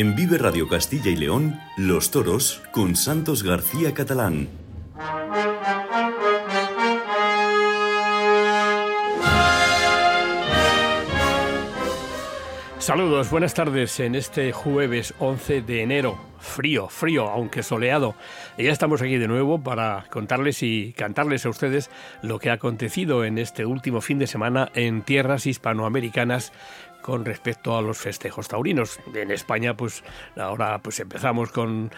En Vive Radio Castilla y León, Los Toros con Santos García Catalán. Saludos, buenas tardes en este jueves 11 de enero. Frío, frío, aunque soleado. Y ya estamos aquí de nuevo para contarles y cantarles a ustedes lo que ha acontecido en este último fin de semana en tierras hispanoamericanas con respecto a los festejos taurinos. En España, pues ahora pues empezamos con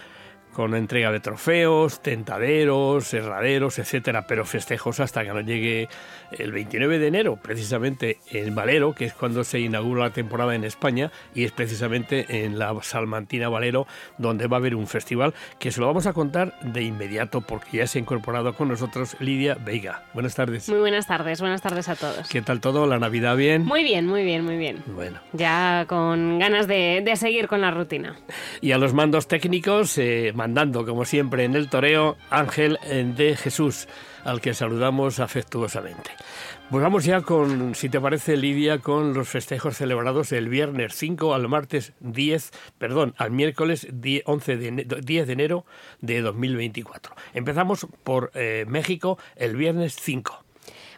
con entrega de trofeos, tentaderos, herraderos, etcétera, pero festejos hasta que no llegue el 29 de enero, precisamente en Valero, que es cuando se inaugura la temporada en España, y es precisamente en la Salmantina Valero donde va a haber un festival que se lo vamos a contar de inmediato porque ya se ha incorporado con nosotros Lidia Veiga. Buenas tardes. Muy buenas tardes, buenas tardes a todos. ¿Qué tal todo? ¿La Navidad bien? Muy bien, muy bien, muy bien. Bueno. Ya con ganas de, de seguir con la rutina. Y a los mandos técnicos, eh, mandando como siempre en el toreo, Ángel de Jesús, al que saludamos afectuosamente. Pues vamos ya con, si te parece Lidia, con los festejos celebrados el viernes 5 al martes 10, perdón, al miércoles 10, 11 de, 10 de enero de 2024. Empezamos por eh, México el viernes 5.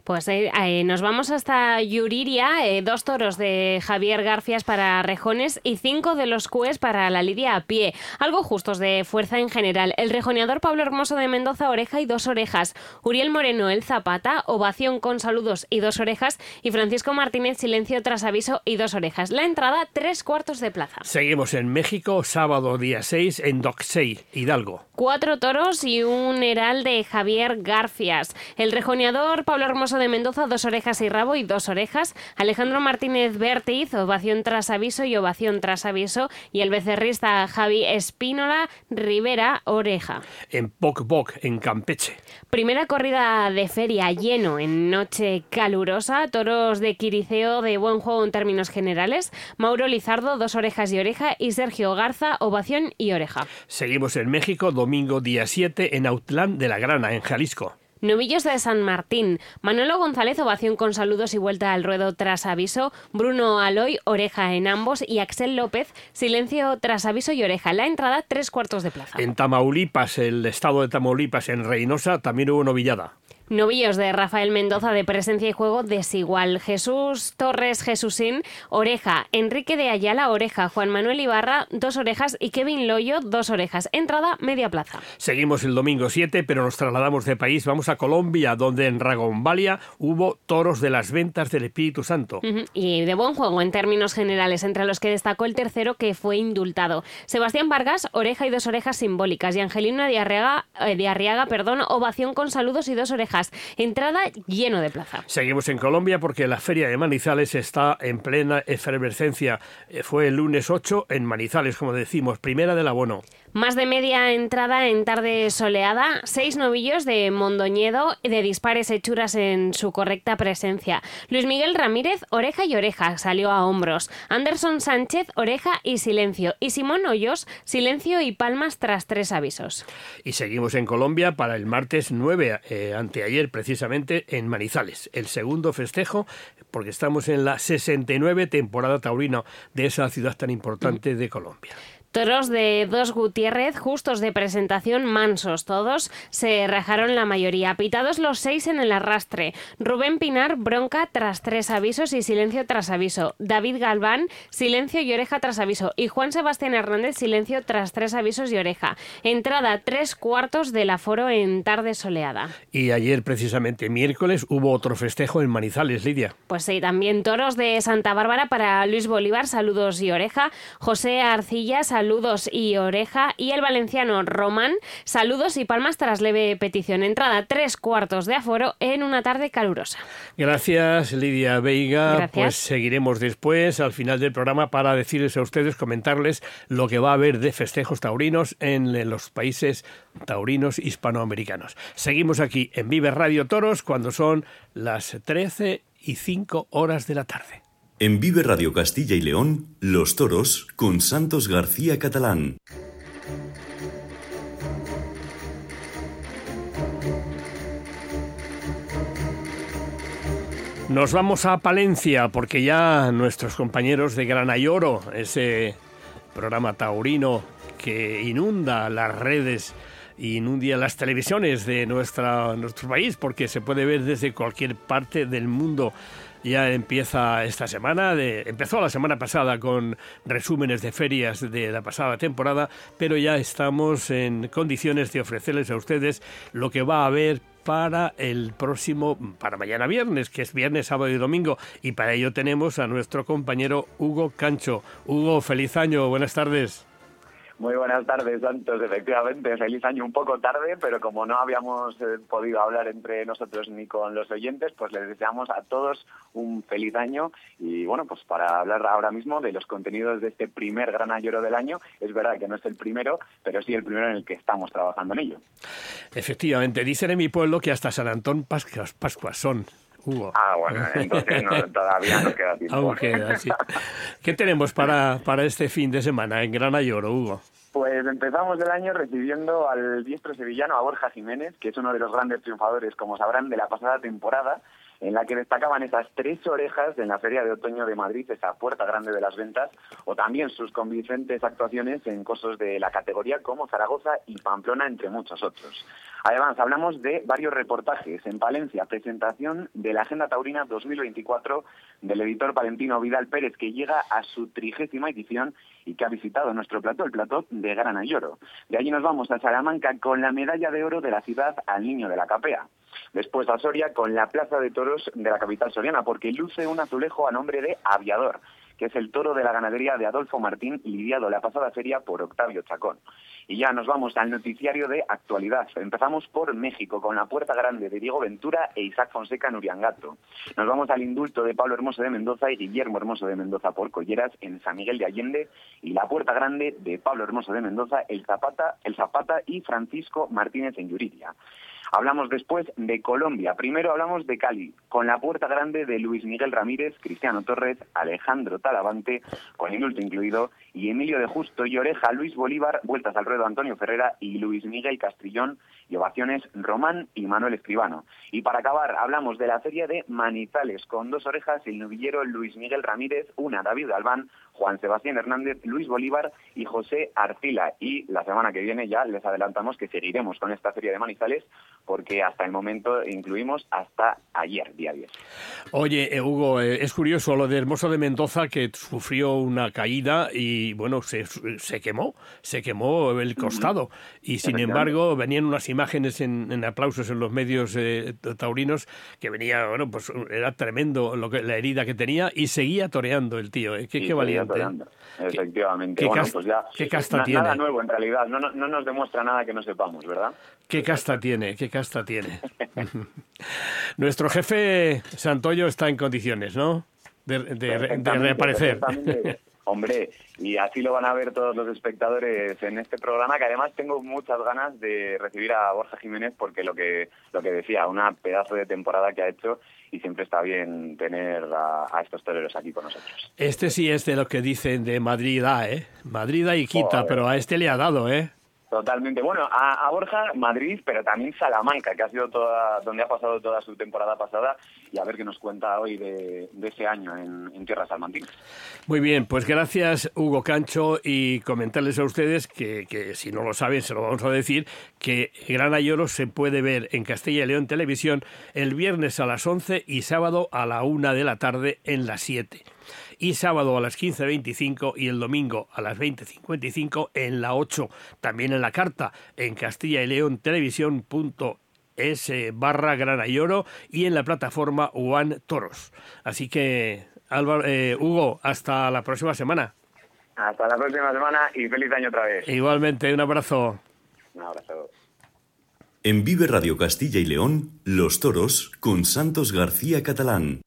Pues eh, eh, nos vamos hasta Yuriria, eh, dos toros de Javier Garfias para rejones y cinco de los cues para la lidia a pie. Algo justos de fuerza en general. El rejoneador Pablo Hermoso de Mendoza, oreja y dos orejas. Uriel Moreno, el zapata, ovación con saludos y dos orejas. Y Francisco Martínez, silencio tras aviso y dos orejas. La entrada, tres cuartos de plaza. Seguimos en México, sábado día 6 en Doxey, Hidalgo. Cuatro toros y un heral de Javier Garfias. El rejoneador Pablo Hermoso de Mendoza, dos orejas y rabo y dos orejas. Alejandro Martínez Bertiz, ovación tras aviso y ovación tras aviso. Y el becerrista Javi Espínola Rivera, oreja. En Poc Poc, en Campeche. Primera corrida de feria lleno en noche calurosa. Toros de Quiriceo de buen juego en términos generales. Mauro Lizardo, dos orejas y oreja. Y Sergio Garza, ovación y oreja. Seguimos en México, domingo día 7 en Autlán de la Grana, en Jalisco. Novillos de San Martín. Manolo González, ovación con saludos y vuelta al ruedo tras aviso. Bruno Aloy, oreja en ambos. Y Axel López, silencio tras aviso y oreja. La entrada, tres cuartos de plaza. En Tamaulipas, el estado de Tamaulipas, en Reynosa, también hubo novillada. Novillos de Rafael Mendoza de presencia y juego desigual. Jesús Torres Jesúsín, oreja. Enrique de Ayala, oreja. Juan Manuel Ibarra, dos orejas. Y Kevin Loyo, dos orejas. Entrada, media plaza. Seguimos el domingo 7, pero nos trasladamos de país. Vamos a Colombia, donde en Ragombalia hubo toros de las ventas del Espíritu Santo. Uh -huh. Y de buen juego en términos generales, entre los que destacó el tercero que fue indultado. Sebastián Vargas, oreja y dos orejas simbólicas. Y Angelina de Arriaga, eh, de Arriaga perdón, ovación con saludos y dos orejas. Entrada lleno de plaza. Seguimos en Colombia porque la feria de Manizales está en plena efervescencia. Eh, Fue el lunes 8 en Manizales, como decimos, primera del abono. Más de media entrada en tarde soleada, seis novillos de Mondoñedo de dispares hechuras en su correcta presencia. Luis Miguel Ramírez, oreja y oreja, salió a hombros. Anderson Sánchez, oreja y silencio. Y Simón Hoyos, silencio y palmas tras tres avisos. Y seguimos en Colombia para el martes 9, eh, anteayer precisamente, en Manizales. El segundo festejo, porque estamos en la 69 temporada taurina de esa ciudad tan importante de Colombia. Toros de Dos Gutiérrez, justos de presentación, mansos todos, se rajaron la mayoría. Pitados los seis en el arrastre. Rubén Pinar, bronca tras tres avisos y silencio tras aviso. David Galván, silencio y oreja tras aviso. Y Juan Sebastián Hernández, silencio tras tres avisos y oreja. Entrada tres cuartos del aforo en tarde soleada. Y ayer, precisamente miércoles, hubo otro festejo en Manizales, Lidia. Pues sí, también toros de Santa Bárbara para Luis Bolívar, saludos y oreja. José Arcilla, saludos saludos y oreja. Y el valenciano Román, saludos y palmas tras leve petición. Entrada tres cuartos de aforo en una tarde calurosa. Gracias, Lidia Veiga. Gracias. Pues seguiremos después, al final del programa, para decirles a ustedes, comentarles lo que va a haber de festejos taurinos en los países taurinos hispanoamericanos. Seguimos aquí en Vive Radio Toros cuando son las 13 y 5 horas de la tarde. En Vive Radio Castilla y León, Los Toros con Santos García Catalán. Nos vamos a Palencia porque ya nuestros compañeros de Granayoro, ese programa taurino que inunda las redes inunda las televisiones de nuestro país porque se puede ver desde cualquier parte del mundo ya empieza esta semana, de, empezó la semana pasada con resúmenes de ferias de la pasada temporada, pero ya estamos en condiciones de ofrecerles a ustedes lo que va a haber para el próximo, para mañana viernes, que es viernes, sábado y domingo. Y para ello tenemos a nuestro compañero Hugo Cancho. Hugo, feliz año, buenas tardes. Muy buenas tardes, Santos. Efectivamente, feliz año un poco tarde, pero como no habíamos eh, podido hablar entre nosotros ni con los oyentes, pues les deseamos a todos un feliz año. Y bueno, pues para hablar ahora mismo de los contenidos de este primer gran ayoro del año, es verdad que no es el primero, pero sí el primero en el que estamos trabajando en ello. Efectivamente, dicen en mi pueblo que hasta San Antón Pascuas, Pascuas son. Hugo. Ah, bueno, entonces todavía nos queda tiempo. Aún queda, sí. ¿Qué tenemos para, para este fin de semana en Gran Ayoro, Hugo? Pues empezamos el año recibiendo al diestro sevillano, a Borja Jiménez, que es uno de los grandes triunfadores, como sabrán, de la pasada temporada, en la que destacaban esas tres orejas en la Feria de Otoño de Madrid, esa puerta grande de las ventas, o también sus convincentes actuaciones en cosos de la categoría como Zaragoza y Pamplona, entre muchos otros. Además, hablamos de varios reportajes en Palencia, presentación de la Agenda Taurina 2024 del editor Valentino Vidal Pérez, que llega a su trigésima edición y que ha visitado nuestro plató, el plató de Gran Ayoro. De allí nos vamos a Salamanca con la medalla de oro de la ciudad al niño de la capea. Después a Soria con la plaza de toros de la capital soriana, porque luce un azulejo a nombre de Aviador que es el toro de la ganadería de Adolfo Martín, lidiado la pasada feria por Octavio Chacón. Y ya nos vamos al noticiario de actualidad. Empezamos por México, con la puerta grande de Diego Ventura e Isaac Fonseca en Uriangato. Nos vamos al indulto de Pablo Hermoso de Mendoza y Guillermo Hermoso de Mendoza por Colleras en San Miguel de Allende. Y la puerta grande de Pablo Hermoso de Mendoza, el Zapata, el Zapata y Francisco Martínez en Yuriria. Hablamos después de Colombia. Primero hablamos de Cali, con la puerta grande de Luis Miguel Ramírez, Cristiano Torres, Alejandro Talavante, con indulto incluido, y Emilio de Justo y Oreja, Luis Bolívar, vueltas al ruedo Antonio Ferrera y Luis Miguel Castrillón, y ovaciones Román y Manuel Escribano. Y para acabar, hablamos de la feria de Manizales, con dos orejas, el novillero Luis Miguel Ramírez, una David Albán, Juan Sebastián Hernández, Luis Bolívar y José Arcila. Y la semana que viene ya les adelantamos que seguiremos con esta feria de Manizales porque hasta el momento incluimos hasta ayer, día 10. Oye, eh, Hugo, eh, es curioso lo de Hermoso de Mendoza que sufrió una caída y bueno, se, se quemó, se quemó el costado. Y sin embargo, venían unas imágenes en, aplausos en los medios eh, taurinos que venía, bueno, pues era tremendo lo que, la herida que tenía y seguía toreando el tío. Qué, valiente. Efectivamente. ¿Qué, pues ¿qué casta tiene? Nada nuevo en realidad, no, no, nos demuestra nada que no sepamos, ¿verdad? ¿Qué casta tiene? ¿Qué casta tiene? Nuestro jefe Santoyo está en condiciones, ¿no? De, reaparecer. Hombre, y así lo van a ver todos los espectadores en este programa, que además tengo muchas ganas de recibir a Borja Jiménez porque lo que lo que decía, una pedazo de temporada que ha hecho y siempre está bien tener a, estos toreros aquí con nosotros. Este sí es de lo que dicen de Madrid, ah, ¿eh? Madrid y quita, pero a este le ha dado, ¿eh? Totalmente. Bueno, a, Borja, Madrid, pero también Salamanca, que ha sido toda, donde ha pasado toda su temporada pasada, y a ver qué nos cuenta hoy de, ese año en, en tierras salmantinas. Muy bien, pues gracias Hugo Cancho y comentarles a ustedes que, si no lo saben, se lo vamos a decir, que Gran Ayoro se puede ver en Castilla y León Televisión el viernes a las 11 y sábado a la 1 de la tarde en las 7 y sábado a las 15.25 y el domingo a las 20.55 en la 8. También en la carta en Castilla y León Televisión.es barra Grana y Oro y en la plataforma One Toros. Así que, Álvaro, eh, Hugo, hasta la próxima semana. Hasta la próxima semana y feliz año otra vez. Igualmente, un abrazo. Un abrazo. En Vive Radio Castilla y León, Los Toros con Santos García Catalán.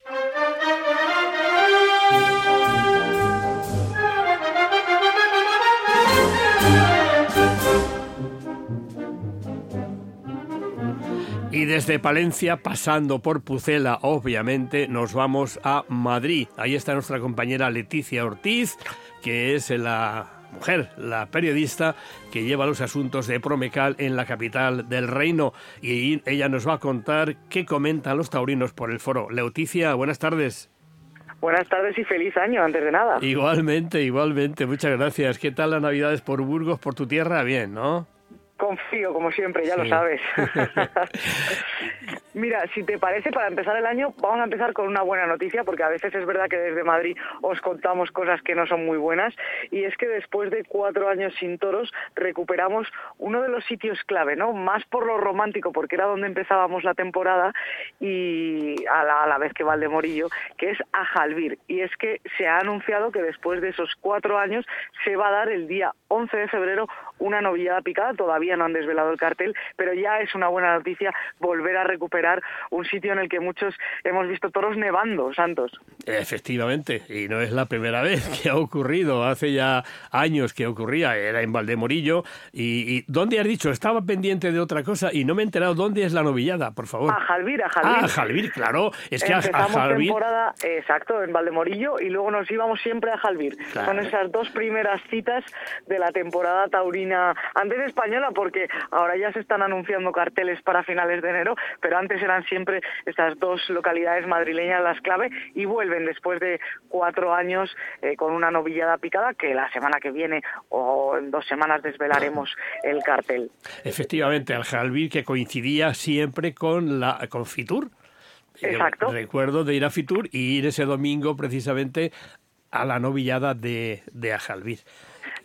Desde Palencia, pasando por Pucela, obviamente, nos vamos a Madrid. Ahí está nuestra compañera Leticia Ortiz, que es la mujer, la periodista que lleva los asuntos de Promecal en la capital del reino. Y ella nos va a contar qué comentan los taurinos por el foro. Leticia, buenas tardes. Buenas tardes y feliz año, antes de nada. Igualmente, igualmente. Muchas gracias. ¿Qué tal las Navidades por Burgos, por tu tierra? Bien, ¿no? Confío, como siempre, ya lo sabes. Mira, si te parece, para empezar el año, vamos a empezar con una buena noticia, porque a veces es verdad que desde Madrid os contamos cosas que no son muy buenas, y es que después de cuatro años sin toros, recuperamos uno de los sitios clave, ¿no? Más por lo romántico, porque era donde empezábamos la temporada, y a la, a la vez que Valdemorillo, que es Ajalvir. Y es que se ha anunciado que después de esos cuatro años se va a dar el día 11 de febrero una novillada picada, todavía no han desvelado el cartel, pero ya es una buena noticia volver a recuperar un sitio en el que muchos hemos visto toros nevando, Santos. Efectivamente, y no es la primera vez que ha ocurrido, hace ya años que ocurría, era en Valdemorillo. ¿Y, y dónde has dicho? Estaba pendiente de otra cosa y no me he enterado dónde es la novillada, por favor. A Jalvir, a Jalvir. Ah, a Jalvir, claro. Es que Empezamos a, Jalvir... temporada, exacto, en Valdemorillo y luego nos íbamos siempre a Jalvir. Claro. Son esas dos primeras citas de la temporada taurina, antes española, porque ahora ya se están anunciando carteles para finales de enero, pero antes eran siempre estas dos localidades madrileñas las clave y vuelven después de cuatro años eh, con una novillada picada que la semana que viene o en dos semanas desvelaremos el cartel. Efectivamente, al Jalvir que coincidía siempre con la con Fitur. Exacto. recuerdo de ir a Fitur y ir ese domingo precisamente a la novillada de, de Ajalvir.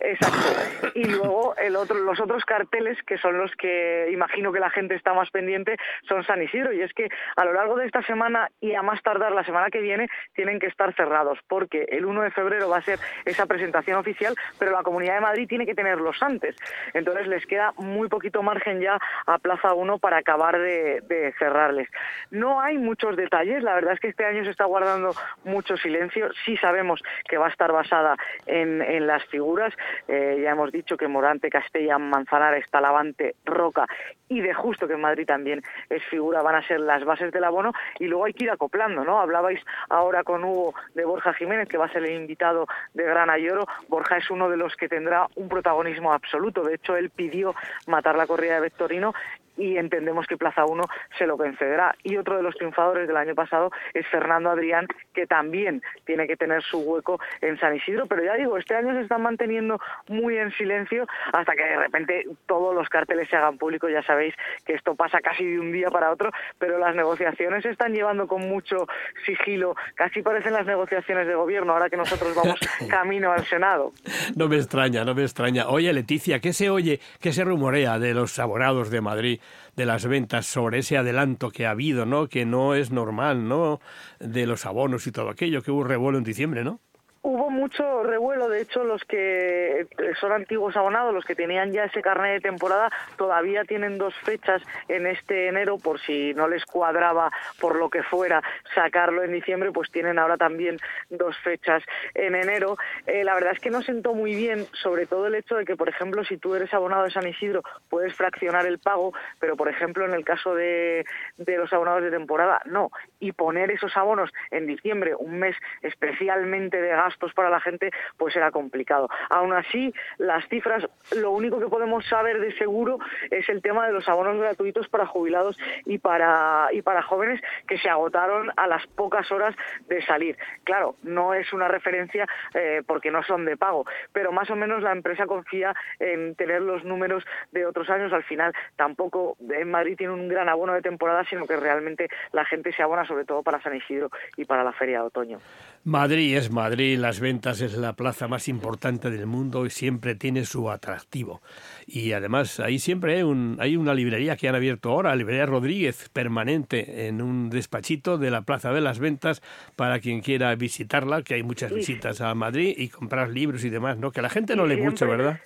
Exacto. Y luego el otro, los otros carteles, que son los que imagino que la gente está más pendiente, son San Isidro. Y es que a lo largo de esta semana y a más tardar la semana que viene, tienen que estar cerrados, porque el 1 de febrero va a ser esa presentación oficial, pero la Comunidad de Madrid tiene que tenerlos antes. Entonces les queda muy poquito margen ya a Plaza 1 para acabar de, cerrarles. No hay muchos detalles, la verdad es que este año se está guardando mucho silencio. Sí sabemos que va a estar basada en las figuras, eh, ya hemos dicho que Morante, Castella, Manzanares, Talavante, Roca y de justo que en Madrid también es figura, van a ser las bases del abono y luego hay que ir acoplando, ¿no? Hablabais ahora con Hugo de Borja Jiménez, que va a ser el invitado de Gran Ayoro. Borja es uno de los que tendrá un protagonismo absoluto. De hecho, él pidió matar la corrida de Vectorino y entendemos que Plaza 1 se lo concederá. Y otro de los triunfadores del año pasado es Fernando Adrián, que también tiene que tener su hueco en San Isidro. Pero ya digo, este año se están manteniendo muy en silencio hasta que de repente todos los carteles se hagan públicos. Ya sabéis que esto pasa casi de un día para otro, pero las negociaciones se están llevando con mucho sigilo. Casi parecen las negociaciones de gobierno ahora que nosotros vamos camino al Senado. No me extraña, no me extraña. Oye, Leticia, ¿qué se oye, qué se rumorea de los abonados de Madrid? De las ventas sobre ese adelanto que ha habido, ¿no? Que no es normal, ¿no? De los abonos y todo aquello, que hubo revuelo en diciembre, ¿no? Hubo mucho revuelo, de hecho los que son antiguos abonados, los que tenían ya ese carnet de temporada, todavía tienen dos fechas en este enero, por si no les cuadraba por lo que fuera sacarlo en diciembre, pues tienen ahora también dos fechas en enero. Eh, la verdad es que no sentó muy bien, sobre todo el hecho de que, por ejemplo, si tú eres abonado de San Isidro, puedes fraccionar el pago, pero por ejemplo en el caso de, de los abonados de temporada, no. Y poner esos abonos en diciembre, un mes especialmente de gasto, gastos para la gente, pues era complicado. Aún así, las cifras, lo único que podemos saber de seguro es el tema de los abonos gratuitos para jubilados y para, y para jóvenes que se agotaron a las pocas horas de salir. Claro, no es una referencia eh, porque no son de pago, pero más o menos la empresa confía en tener los números de otros años. Al final, tampoco en Madrid tiene un gran abono de temporada, sino que realmente la gente se abona sobre todo para San Isidro y para la feria de otoño. Madrid es Madrid, las ventas es la plaza más importante del mundo y siempre tiene su atractivo. Y además ahí siempre hay, un, hay una librería que han abierto ahora, Librería Rodríguez, permanente en un despachito de la Plaza de las Ventas para quien quiera visitarla, que hay muchas visitas a Madrid y comprar libros y demás, ¿no? Que la gente no lee mucho, ¿verdad?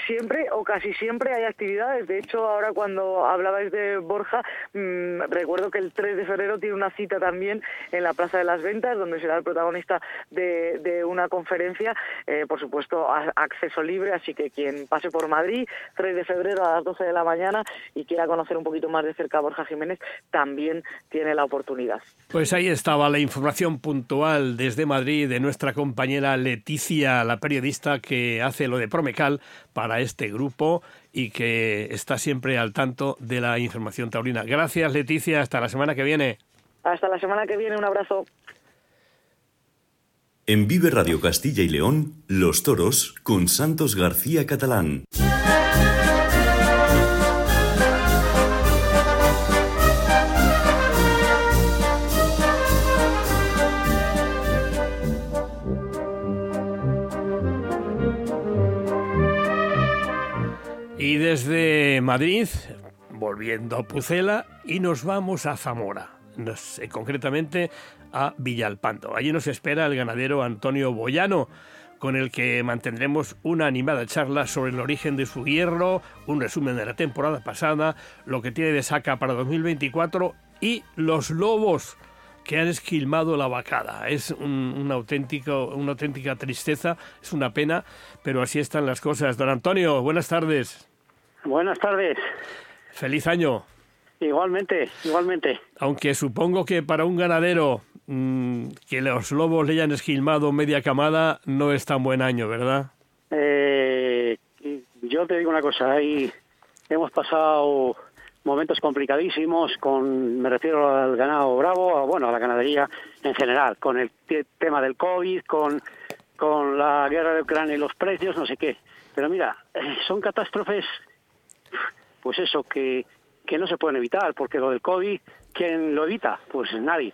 Siempre o casi siempre hay actividades. De hecho, ahora cuando hablabais de Borja, mmm, recuerdo que el 3 de febrero tiene una cita también en la Plaza de las Ventas, donde será el protagonista de, una conferencia, eh, por supuesto, acceso libre, así que quien pase por Madrid, 3 de febrero a las 12 de la mañana y quiera conocer un poquito más de cerca a Borja Jiménez, también tiene la oportunidad. Pues ahí estaba la información puntual desde Madrid de nuestra compañera Leticia, la periodista que hace lo de Promecal para este grupo y que está siempre al tanto de la información taurina. Gracias, Leticia. Hasta la semana que viene. Hasta la semana que viene. Un abrazo. En Vive Radio Castilla y León, Los Toros con Santos García Catalán. Desde Madrid, volviendo a Pucela, y nos vamos a Zamora, eh, concretamente a Villalpando. Allí nos espera el ganadero Antonio Boyano, con el que mantendremos una animada charla sobre el origen de su hierro, un resumen de la temporada pasada, lo que tiene de saca para 2024 y los lobos que han esquilmado la vacada. Es un, auténtico, una auténtica tristeza, es una pena, pero así están las cosas. Don Antonio, buenas tardes. Buenas tardes. Feliz año. Igualmente, igualmente. Aunque supongo que para un ganadero mm, que los lobos le hayan esquilmado media camada no es tan buen año, ¿verdad? Eh, yo te digo una cosa, ahí hemos pasado momentos complicadísimos con, me refiero al ganado bravo, bueno, a la ganadería en general, con el tema del COVID, con, con la guerra de Ucrania y los precios, no sé qué. Pero mira, eh, son catástrofes, pues eso, que que no se pueden evitar, porque lo del COVID, ¿quién lo evita? Pues nadie.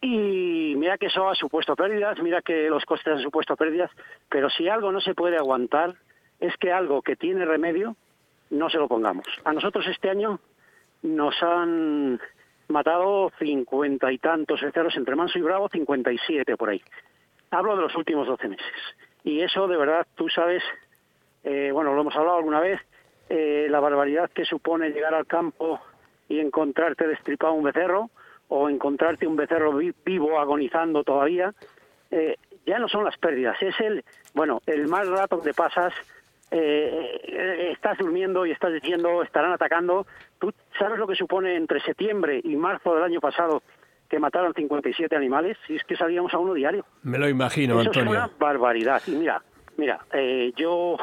Y mira que eso ha supuesto pérdidas, mira que los costes han supuesto pérdidas, pero si algo no se puede aguantar, es que algo que tiene remedio, no se lo pongamos. A nosotros este año nos han matado cincuenta y tantos becerros entre Manso y Bravo, cincuenta y siete por ahí. Hablo de los últimos doce meses. Y eso de verdad, tú sabes, eh, bueno, lo hemos hablado alguna vez, la barbaridad que supone llegar al campo y encontrarte destripado un becerro o encontrarte un becerro vivo agonizando todavía, eh, ya no son las pérdidas, es el, bueno, el mal rato que pasas, eh, estás durmiendo y estás diciendo, estarán atacando. ¿Tú sabes lo que supone entre septiembre y marzo del año pasado que mataron 57 animales? Si es que salíamos a uno diario. Me lo imagino, Eso Antonio. Es una barbaridad. Y mira, mira, yo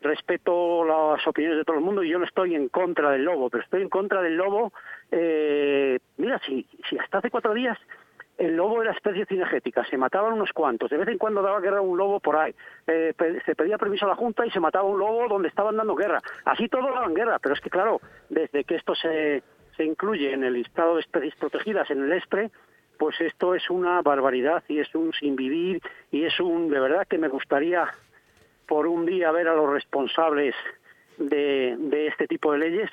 respeto las opiniones de todo el mundo y yo no estoy en contra del lobo, pero estoy en contra del lobo. Eh, mira, si, si hasta hace cuatro días el lobo era especie cinegética, se mataban unos cuantos, de vez en cuando daba guerra un lobo por ahí, eh, se pedía permiso a la Junta y se mataba un lobo donde estaban dando guerra. Así todos daban guerra, pero es que claro, desde que esto se, se incluye en el listado de especies protegidas, en el ESPRE, pues esto es una barbaridad y es un sin vivir y es un, de verdad que me gustaría por un día ver a los responsables de, de este tipo de leyes,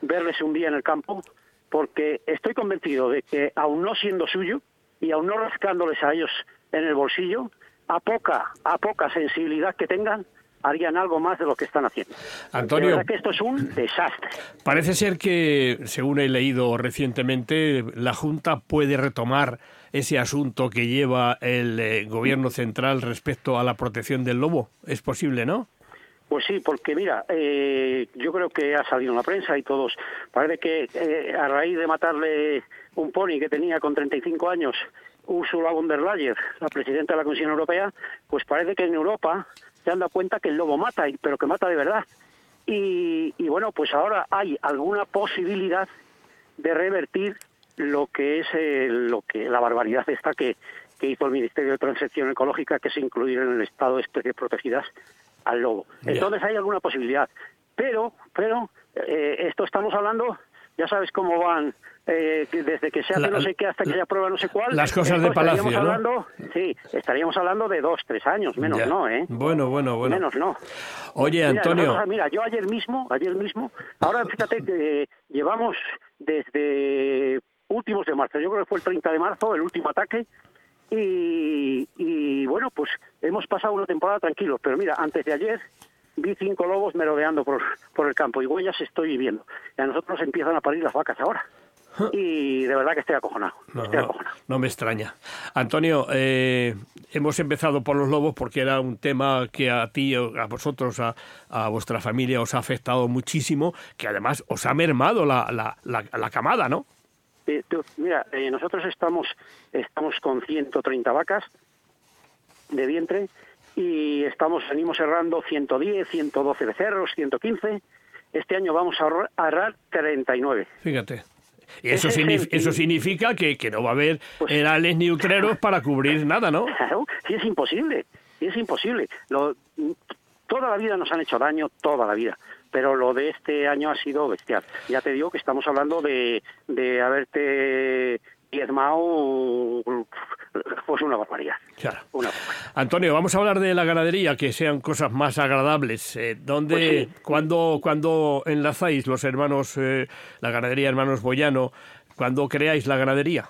verles un día en el campo, porque estoy convencido de que, aun no siendo suyo y aun no rascándoles a ellos en el bolsillo, a poca, a poca sensibilidad que tengan, harían algo más de lo que están haciendo. Antonio, que esto es un desastre. Parece ser que, según he leído recientemente, la Junta puede retomar ese asunto que lleva el eh, gobierno central respecto a la protección del lobo. Es posible, ¿no? Pues sí, porque mira, eh, yo creo que ha salido en la prensa y todos. Parece que eh, a raíz de matarle un pony que tenía con 35 años, Ursula von der Leyen, la presidenta de la Comisión Europea, pues parece que en Europa se han dado cuenta que el lobo mata, pero que mata de verdad. Y, y bueno, pues ahora hay alguna posibilidad de revertir lo que es eh, lo que la barbaridad esta que, que hizo el Ministerio de Transición Ecológica, que es incluir en el estado de especies protegidas al lobo. Entonces hay alguna posibilidad, pero, pero eh, esto estamos hablando, ya sabes cómo van eh, desde que se hace no sé qué hasta que se aprueba no sé cuál. Las cosas de Palacio, ¿no? hablando, Sí, estaríamos hablando de dos, tres años, menos no, ¿eh? Bueno, bueno, bueno. Menos no. Oye, Antonio. Mira, yo ayer mismo, ayer mismo, ahora fíjate que llevamos desde últimos de marzo, yo creo que fue el 30 de marzo, el último ataque, y, y bueno, pues hemos pasado una temporada tranquilos, pero mira, antes de ayer vi cinco lobos merodeando por, por el campo y huellas estoy viviendo. Y a nosotros empiezan a parir las vacas ahora. Y de verdad que estoy acojonado. No, estoy acojonado. no, me extraña. Antonio, eh, hemos empezado por los lobos porque era un tema que a ti, a vosotros, a, a vuestra familia os ha afectado muchísimo, que además os ha mermado la, la, la, camada, ¿no? Eh, mira, eh, nosotros estamos, estamos con 130 vacas de vientre y estamos venimos cerrando 110, 112 becerros, 115. Este año vamos a ahorrar 39. Fíjate. Y eso, Ese es signif- el- eso significa que, que no va a haber Pues- herales ni utreros para cubrir nada, ¿no? Claro, sí es imposible, sí es imposible. Lo, toda la vida nos han hecho daño, toda la vida. Pero lo de este año ha sido bestial. Ya te digo que estamos hablando de, de haberte diezmado, pues una barbaridad. Claro. Una barbaridad. Antonio, vamos a hablar de la ganadería, que sean cosas más agradables. Eh, ¿Dónde, Pues sí. cuándo, cuándo enlazáis los hermanos, eh, la ganadería hermanos Boyano, cuándo creáis la ganadería?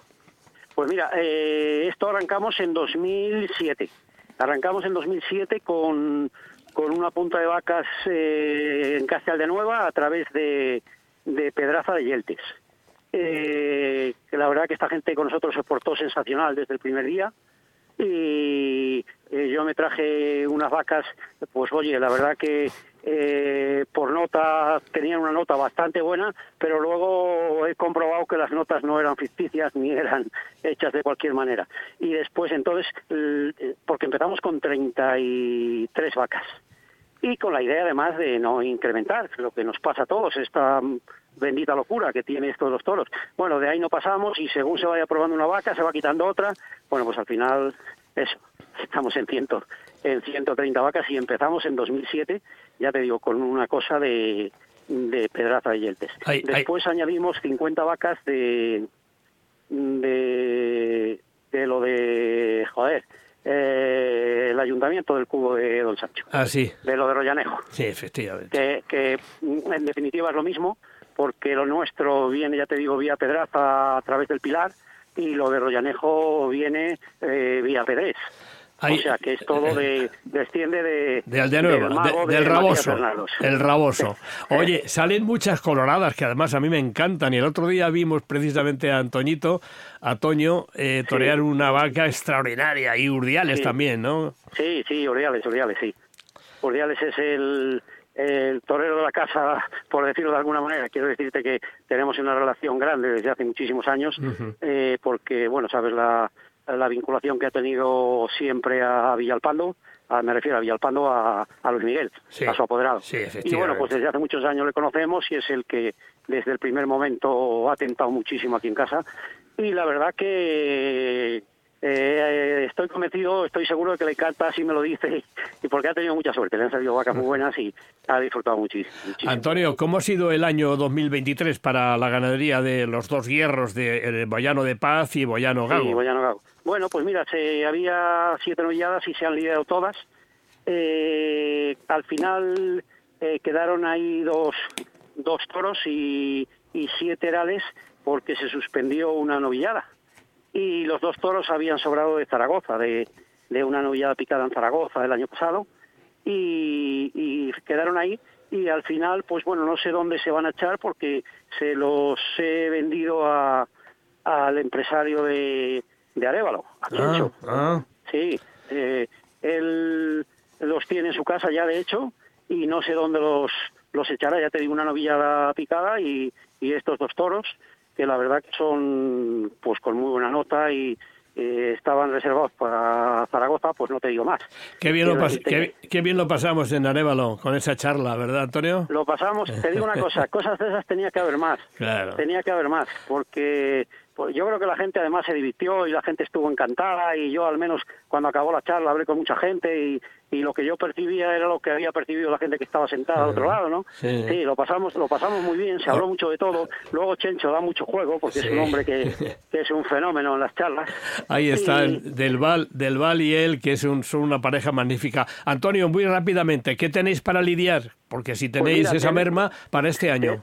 Pues mira, eh, esto arrancamos en 2007. Arrancamos en 2007 con, con una punta de vacas eh, en Castel de Nueva a través de, de Pedraza de Yeltes. Eh, la verdad que esta gente con nosotros se portó sensacional desde el primer día eh, yo me traje unas vacas, pues oye, la verdad que eh, por nota tenían una nota bastante buena, pero luego he comprobado que las notas no eran ficticias ni eran hechas de cualquier manera. Y después entonces, eh, porque empezamos con 33 vacas y con la idea además de no incrementar, lo que nos pasa a todos, esta bendita locura que tiene esto de los toros. Bueno, de ahí no pasamos y según se vaya probando una vaca, se va quitando otra. Bueno, pues al final, eso, estamos en, ciento, en 130 vacas y empezamos en 2007, ya te digo, con una cosa de, de pedraza de yeltes. Ay, ay. Después añadimos 50 vacas de, de, de lo de, joder, eh, el ayuntamiento del cubo de Don Sancho Ah, sí, de lo de Rollanejo, sí, efectivamente. que, que en definitiva es lo mismo, porque lo nuestro viene, ya te digo, vía Pedraza a través del Pilar y lo de Rollanejo viene eh, vía Pedrés. Ahí- o sea que es todo de, desciende de, De Aldeanueva, del mago de- de del raboso. El raboso. Oye, salen muchas coloradas que además a mí me encantan. Y el otro día vimos precisamente a Antoñito, a Toño, eh, torear una vaca extraordinaria y Urdiales Sí. también, ¿no? Sí, sí, Ordiales, Ordiales, sí. Ordiales es el, el torero de la casa, por decirlo de alguna manera. Quiero decirte que tenemos una relación grande desde hace muchísimos años, eh, porque, bueno, sabes la, la vinculación que ha tenido siempre a Villalpando, a- me refiero a Villalpando, a, a Luis Miguel, Sí, a su apoderado. sí, y bueno, pues desde hace muchos años le conocemos y es el que desde el primer momento ha tentado muchísimo aquí en casa. Y la verdad que eh, estoy convencido, estoy seguro de que le encanta, si me lo dice, y porque ha tenido mucha suerte, le han salido vacas muy buenas y ha disfrutado muchísimo. muchísimo. Antonio, ¿cómo ha sido el año 2023 para la ganadería de los dos hierros de eh, Boyano de Paz y Boyano Gago? Sí, Boyano Gago. Bueno, pues mira, se, había siete novilladas y se han lidiado todas. Eh, al final eh, quedaron ahí dos, dos toros y, y siete herales porque se suspendió una novillada. Y los dos toros habían sobrado de Zaragoza, de, de una novillada picada en Zaragoza el año pasado. Y, y quedaron ahí y al final, pues bueno, no sé dónde se van a echar porque se los he vendido a, al empresario de, de Arevalo, a Ah, Chencho. ah. Sí, eh, él los tiene en su casa ya, de hecho, y no sé dónde los, los echará. Ya te digo, una novillada picada y, y estos dos toros, que la verdad que son pues con muy buena nota y eh, estaban reservados para Zaragoza, pues no te digo más. Qué bien, lo Quiero pas- decirte qué, qué bien lo pasamos en Arevalo con esa charla, ¿verdad, Antonio? Lo pasamos, te digo una cosa, cosas de esas tenía que haber más. Claro. Tenía que haber más, porque pues, yo creo que la gente además se divirtió y la gente estuvo encantada y yo al menos cuando acabó la charla hablé con mucha gente y, y lo que yo percibía era lo que había percibido la gente que estaba sentada al otro lado, ¿no? Sí. lo pasamos, lo pasamos muy bien, se habló mucho de todo. Luego Chencho da mucho juego porque Sí. es un hombre que, que es un fenómeno en las charlas. Ahí está, Y- el Del Val, Del Val y él, que es un- son una pareja magnífica. Antonio, muy rápidamente, ¿qué tenéis para lidiar? Porque si tenéis Pues mira, esa merma para este año.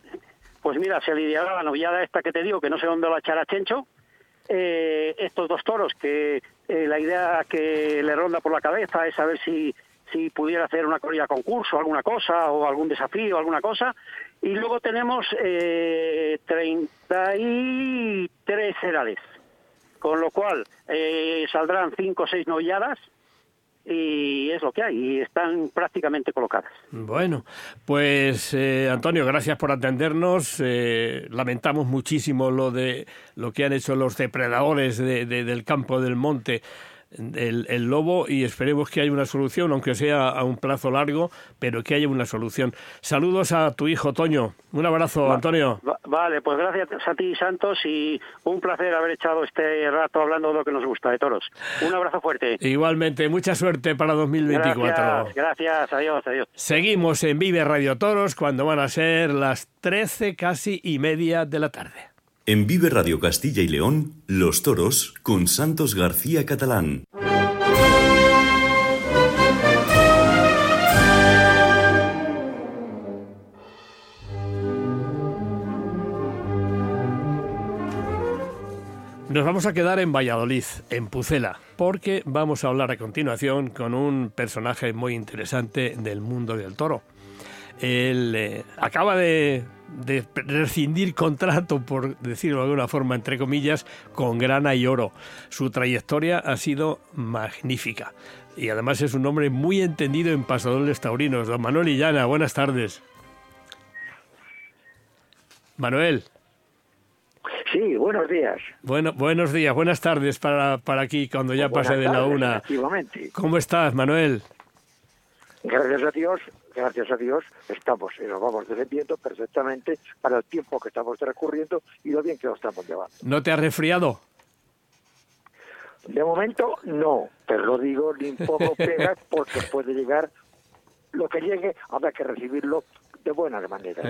Pues mira, se lidiará la novillada esta que te digo, que no sé dónde la echará Chencho. Eh, estos dos toros, que eh, la idea que le ronda por la cabeza es saber si, si pudiera hacer una corrida concurso, alguna cosa, o algún desafío, alguna cosa. Y luego tenemos eh, 33 herales, con lo cual eh, saldrán 5 o 6 novilladas y es lo que hay, y están prácticamente colocadas. Bueno, pues eh, Antonio, gracias por atendernos. Eh, lamentamos muchísimo lo de lo que han hecho los depredadores de- de- del campo del monte el, el, lobo y esperemos que haya una solución, aunque sea a un plazo largo, pero que haya una solución. Saludos a tu hijo Toño. Un abrazo, Antonio. vale, pues gracias a ti, Santos, y un placer haber echado este rato hablando de lo que nos gusta, de toros. Un abrazo fuerte. Igualmente, mucha suerte para 2024. Gracias, gracias adiós, adiós. Seguimos en Vive Radio Toros cuando van a ser las 13 casi y media de la tarde. En Vive Radio Castilla y León, Los Toros con Santos García Catalán. Nos vamos a quedar en Valladolid, en Pucela, porque vamos a hablar a continuación con un personaje muy interesante del mundo del toro. Él eh, acaba de, de, rescindir contrato, por decirlo de alguna forma, entre comillas, con grana y oro. Su trayectoria ha sido magnífica. Y además es un hombre muy entendido en pasadores taurinos. Don Manuel Illana, buenas tardes. Manuel. Sí, buenos días. Bueno, buenos días, buenas tardes para, para aquí cuando ya pase de la una. ¿Cómo estás, Manuel? Gracias a Dios, gracias a Dios, estamos y nos vamos defendiendo perfectamente para el tiempo que estamos transcurriendo y lo bien que lo estamos llevando. ¿No te has resfriado? De momento no, pero lo digo ni poco pega porque puede llegar lo que llegue, habrá que recibirlo de buena manera.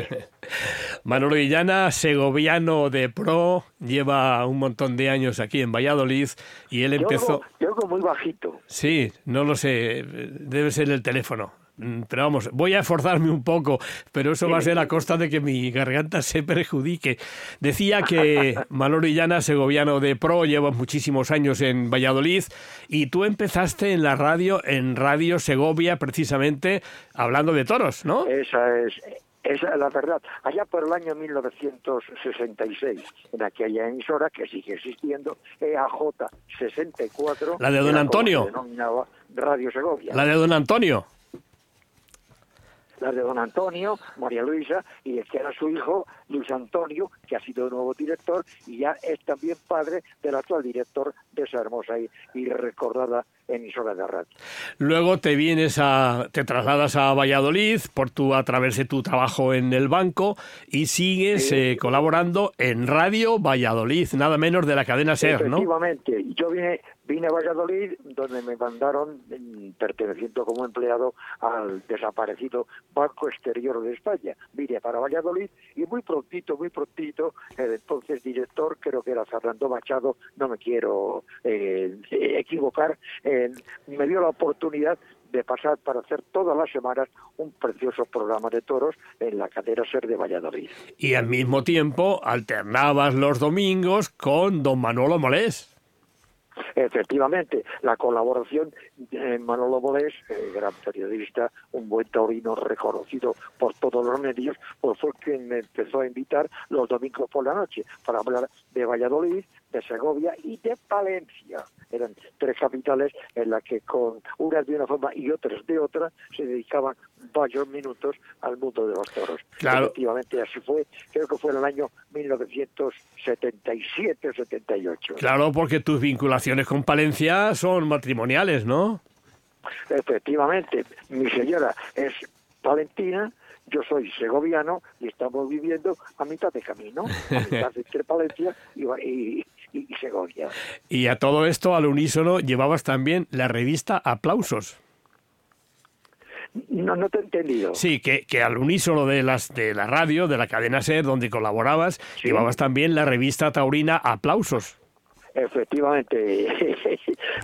Manolo Villana, segoviano de pro, lleva un montón de años aquí en Valladolid y él empezó... Yo yo muy bajito. Sí, no lo sé, debe ser el teléfono. Mm, pero vamos, voy a esforzarme un poco, pero eso va a ser a costa de que mi garganta se perjudique. Decía que Manolo Illana, segoviano de pro, lleva muchísimos años en Valladolid y tú empezaste en la radio, en Radio Segovia, precisamente, hablando de toros, ¿no? Esa es, esa es la verdad. Allá por el año 1966, en aquella emisora que sigue existiendo, EAJ 64. La de Don Antonio. denominaba Radio Segovia. La de Don Antonio la de don Antonio, María Luisa, y el que era su hijo, Luis Antonio, que ha sido nuevo director y ya es también padre del actual director de esa hermosa y, y recordada emisora de radio. Luego te vienes a, te trasladas a Valladolid por tu, a través de tu trabajo en el banco y sigues eh, colaborando en Radio Valladolid, nada menos de la cadena SER, ¿no? Efectivamente, yo vine, vine a Valladolid donde me mandaron perteneciendo como empleado al desaparecido Banco Exterior de España. Vine para Valladolid y muy prontito, muy prontito, el entonces director, creo que era Fernando Machado, no me quiero eh, equivocar, eh, me dio la oportunidad de pasar para hacer todas las semanas un precioso programa de toros en la cadera SER de Valladolid. Y al mismo tiempo alternabas los domingos con don Manolo Molés. Efectivamente, la colaboración en Manolo Molés, gran periodista, un buen taurino reconocido por todos los medios, pues fue quien me empezó a invitar los domingos por la noche para hablar de Valladolid, de Segovia y de Palencia. Eran tres capitales en las que con unas de una forma y otras de otra se dedicaban varios minutos al mundo de los toros. Claro. Efectivamente, así fue, creo que fue en el año 1977 o 78. Claro, porque tus vinculaciones con Palencia son matrimoniales, ¿no? Efectivamente, mi señora es palentina, yo soy segoviano y estamos viviendo a mitad de camino, a mitad entre Palencia y, y, y, Segovia. Y a todo esto, al unísono, llevabas también la revista Aplausos. No, no te he entendido. Sí, que, que al unísono de las de la radio, de la cadena SER, donde colaborabas, Sí. llevabas también la revista taurina Aplausos. Efectivamente,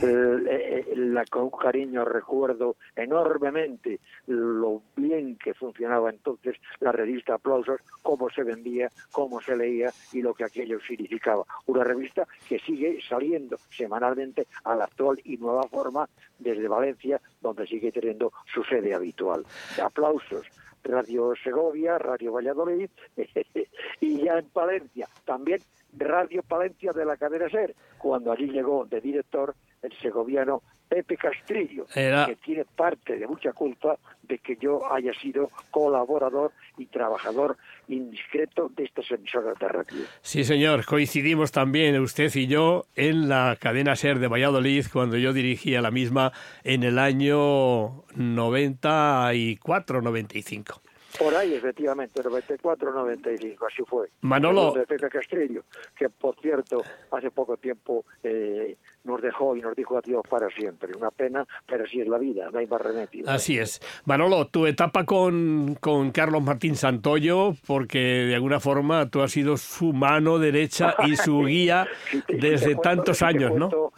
con cariño recuerdo enormemente lo bien que funcionaba entonces la revista Aplausos, cómo se vendía, cómo se leía y lo que aquello significaba. Una revista que sigue saliendo semanalmente a la actual y nueva forma desde Valencia, donde sigue teniendo su sede habitual. Aplausos. Radio Segovia, Radio Valladolid y ya en Palencia también Radio Palencia de la cadena SER, cuando allí llegó de director el segoviano Pepe Castrillo, Era- que tiene parte de mucha culpa de que yo haya sido colaborador y trabajador indiscreto de estas emisoras de radio. Sí, señor. Coincidimos también usted y yo en la cadena SER de Valladolid cuando yo dirigía la misma en el año 94-95. Por ahí, efectivamente, 94-95, así fue. Manolo. De Pepe Castrillo, que por cierto, hace poco tiempo eh, nos dejó y nos dijo adiós para siempre. Una pena, pero así es la vida, no hay más remedio. Así es. Manolo, tu etapa con, con Carlos Martín Santoyo, porque de alguna forma tú has sido su mano derecha y su guía desde cuento- tantos años, ¿no? cuento-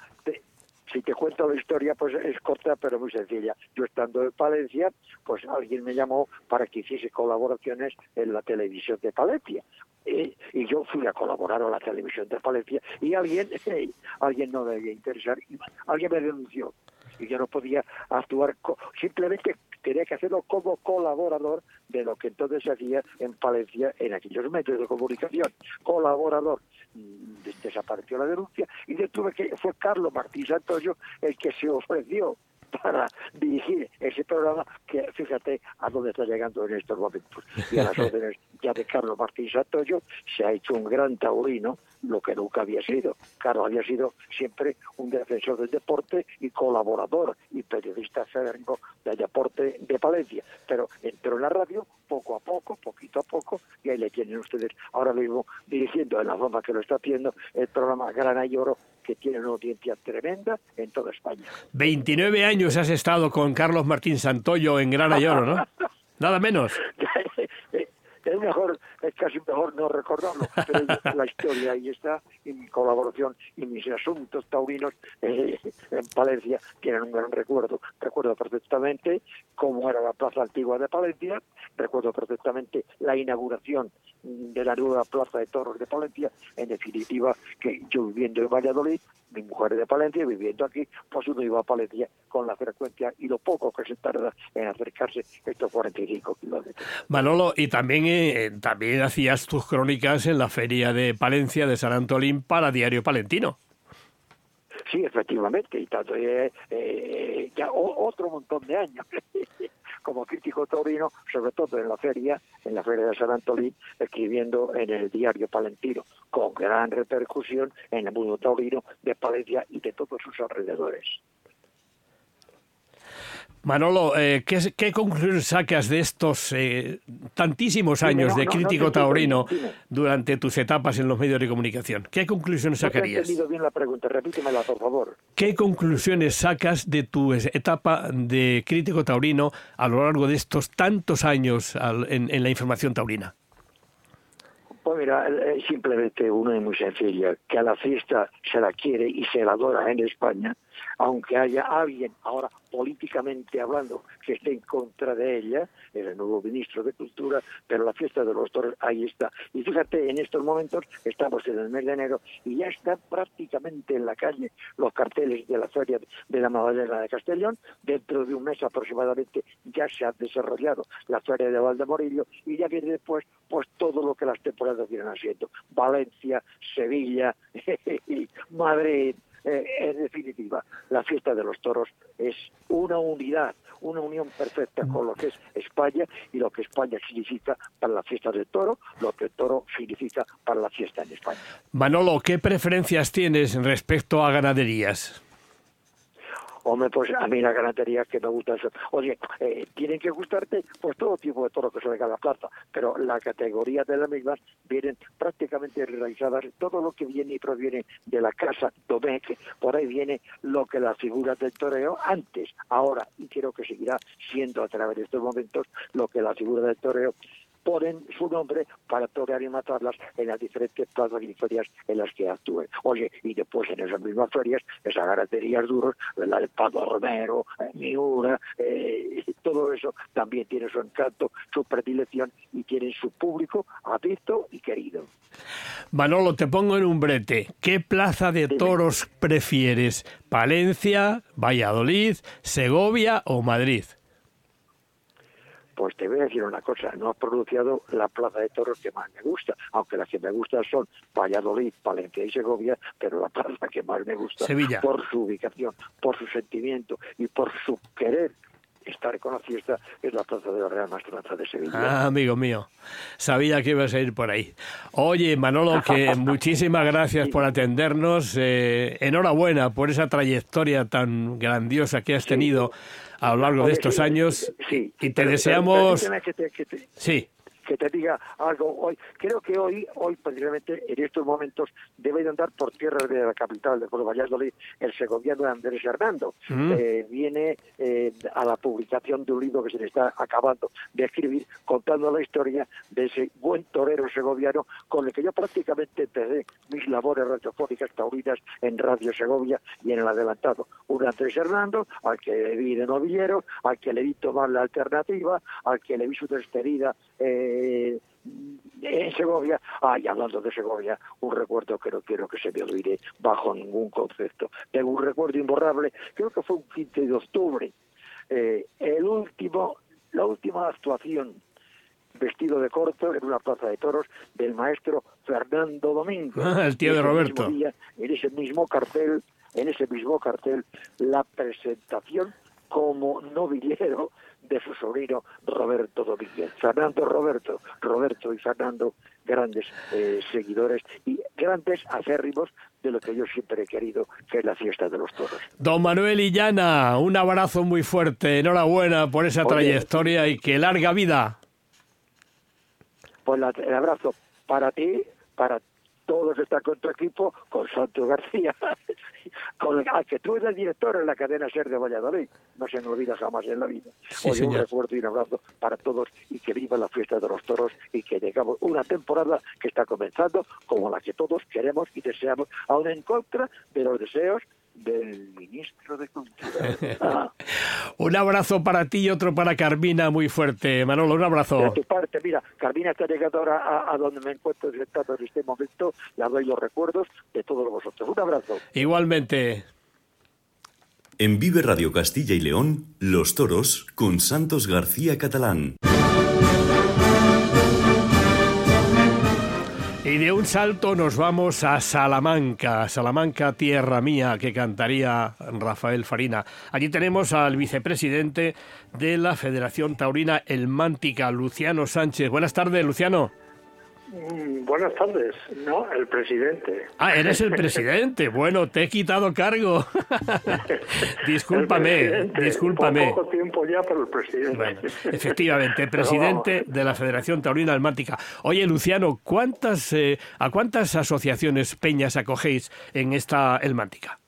si te cuento la historia, pues es corta pero muy sencilla. Yo estando en Palencia, pues alguien me llamó para que hiciese colaboraciones en la televisión de Palencia. Y yo fui a colaborar a la televisión de Palencia y alguien, alguien no debía interesar, alguien me denunció. Y yo no podía actuar, simplemente tenía que hacerlo como colaborador de lo que entonces se hacía en Palencia en aquellos medios de comunicación. Colaborador. Mm, des- Desapareció la denuncia y yo tuve que, fue Carlos Martín Santoyo el que se ofreció para dirigir ese programa que fíjate a dónde está llegando en estos momentos. Y a las órdenes ya de Carlos Martín Santoyo se ha hecho un gran taurino, lo que nunca había sido. Carlos había sido siempre un defensor del deporte y colaborador y periodista acérrimo del deporte de Palencia. Pero entró en la radio poco a poco, poquito a poco, y ahí le tienen ustedes ahora mismo dirigiendo en la forma que lo está haciendo el programa Grana y Oro, que tiene una audiencia tremenda en toda España. 29 años has estado con Carlos Martín Santoyo en Gran Ayoro, ¿no? Nada menos. Es mejor, es casi mejor no recordarlo, pero la historia ahí está, y mi colaboración y mis asuntos taurinos eh, en Palencia tienen un gran recuerdo. Recuerdo perfectamente cómo era la plaza antigua de Palencia, recuerdo perfectamente la inauguración de la nueva plaza de toros de Palencia, en definitiva que yo viviendo en Valladolid, mi mujer es de Palencia, viviendo aquí, pues uno iba a Palencia con la frecuencia y lo poco que se tarda en acercarse estos 45 kilómetros. Manolo, y también, eh, también hacías tus crónicas en la feria de Palencia de San Antolín para Diario Palentino. Sí, efectivamente, y tanto eh, eh, ya o- otro montón de años como crítico taurino, sobre todo en la feria, en la feria de San Antolín, escribiendo en el diario Palentino, con gran repercusión en el mundo taurino de Palencia y de todos sus alrededores. Manolo, eh, ¿qué, qué conclusión sacas de estos eh, tantísimos años no, de no, no crítico taurino durante tus etapas en los medios de comunicación? ¿Qué conclusiones No sacarías? entendido bien la pregunta, repítemela, por favor. ¿Qué conclusiones sacas de tu etapa de crítico taurino a lo largo de estos tantos años al- en, en la información taurina? Pues mira, eh, simplemente una es muy sencilla, que a la fiesta se la quiere y se la adora en España, aunque haya alguien ahora políticamente hablando que esté en contra de ella, el nuevo ministro de Cultura, pero la fiesta de los toros ahí está. Y fíjate, en estos momentos estamos en el mes de enero y ya están prácticamente en la calle los carteles de la Feria de la Magdalena de Castellón. Dentro de un mes aproximadamente ya se ha desarrollado la Feria de Valdemorillo y ya viene después pues todo lo que las temporadas vienen haciendo. Valencia, Sevilla, Madrid, eh, en definitiva, la fiesta de los toros es una unidad, una unión perfecta con lo que es España y lo que España significa para la fiesta del toro, lo que el toro significa para la fiesta en España. Manolo, ¿qué preferencias tienes respecto a ganaderías? Hombre, pues a mí la ganadería que me gusta eso. Oye, eh, tienen que gustarte pues todo tipo de toro que se venga a la plaza, pero la categoría de las mismas vienen prácticamente realizadas, todo lo que viene y proviene de la casa Domecq, por ahí viene lo que las figuras del toreo antes, ahora, y creo que seguirá siendo a través de estos momentos lo que las figuras del toreo ponen su nombre para torear y matarlas en las diferentes plazas y ferias en las que actúen. Oye, y después en esas mismas ferias, esas ganaderías duros, la de Pablo Romero, eh, Miura, eh, todo eso también tiene su encanto, su predilección y tienen su público adicto y querido. Manolo, te pongo en un brete. ¿Qué plaza de Dime. toros prefieres? ¿Palencia, Valladolid, Segovia o Madrid? Pues te voy a decir una cosa, no has pronunciado la plaza de toros que más me gusta, aunque las que me gustan son Valladolid, Palencia y Segovia, pero la plaza que más me gusta Sevilla. por su ubicación, por su sentimiento y por su querer estar con la fiesta es la Plaza de la Real Maestranza de Sevilla. Ah, amigo mío, sabía que ibas a ir por ahí. Oye, Manolo, que muchísimas gracias por atendernos. eh, enhorabuena por esa trayectoria tan grandiosa que has tenido a lo largo de estos sí, años. sí, y te deseamos... permíteme que te- que te- Sí, que te diga algo hoy. Creo que hoy, hoy precisamente en estos momentos debe de andar por tierra de la capital de Valladolid el segoviano Andrés Hernando. Mm. Eh, viene eh, a la publicación de un libro que se le está acabando de escribir contando la historia de ese buen torero segoviano con el que yo prácticamente empecé mis labores radiofónicas taurinas en Radio Segovia y en el adelantado. Un Andrés Hernando al que le vi de novillero, al que le vi tomar la alternativa, al que le vi su despedida eh, en Segovia. Ay, hablando de Segovia, un recuerdo que no quiero que se me olvide bajo ningún concepto. Tengo un recuerdo imborrable, creo que fue un 15 de octubre. Eh, el último, la última actuación vestido de corto en una plaza de toros del maestro Fernando Domingo. Ah, el tío de Roberto. día, en ese mismo cartel, en ese mismo cartel, la presentación como novillero de su sobrino Roberto Domínguez. Fernando Roberto, Roberto y Fernando, grandes eh, seguidores y grandes acérrimos de lo que yo siempre he querido, que es la fiesta de los toros. don Manuel Illana, un abrazo muy fuerte. Enhorabuena por esa Oye. trayectoria y que larga vida. Pues la- el abrazo para ti, para todos está con tu equipo, con Santos García, con el, al que tú eres el director en la cadena SER de Valladolid. No se me olvida jamás en la vida. Sí, Oye, un recuerdo y un abrazo para todos y que viva la fiesta de los toros y que llegamos una temporada que está comenzando como la que todos queremos y deseamos, aún en contra de los deseos del ministro de Cultura. Un abrazo para ti y otro para Carmina muy fuerte. Manolo, un de abrazo. tu parte, mira, Carmina está llegando ahora a, a donde me encuentro sentado en este momento, le doy los recuerdos de todos vosotros. Un abrazo. Igualmente. En Vive Radio Castilla y León, Los Toros con Santos García Catalán. Y de un salto nos vamos a Salamanca, Salamanca, tierra mía, que cantaría Rafael Farina. Allí tenemos al vicepresidente de la Federación Taurina El Mántica, Luciano Sánchez. Buenas tardes, Luciano. Mm, Buenas tardes. No, el presidente. Ah, eres el presidente. Bueno, te he quitado cargo. discúlpame, discúlpame. Por poco tiempo ya, pero el presidente. Bueno, efectivamente, presidente de la Federación Taurina Almántica. Oye, Luciano, ¿cuántas, eh, ¿a cuántas asociaciones peñas acogéis en esta Elmántica?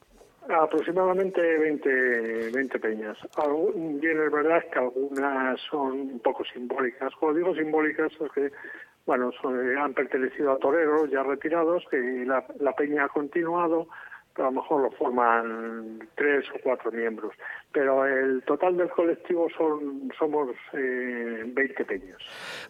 Aproximadamente 20, 20 peñas. Bien, es verdad que algunas son un poco simbólicas. Cuando digo simbólicas es que, bueno, eh, han pertenecido a toreros ya retirados, que la, peña ha continuado, pero a lo mejor lo forman tres o cuatro miembros. Pero el total del colectivo son somos eh, 20 peñas.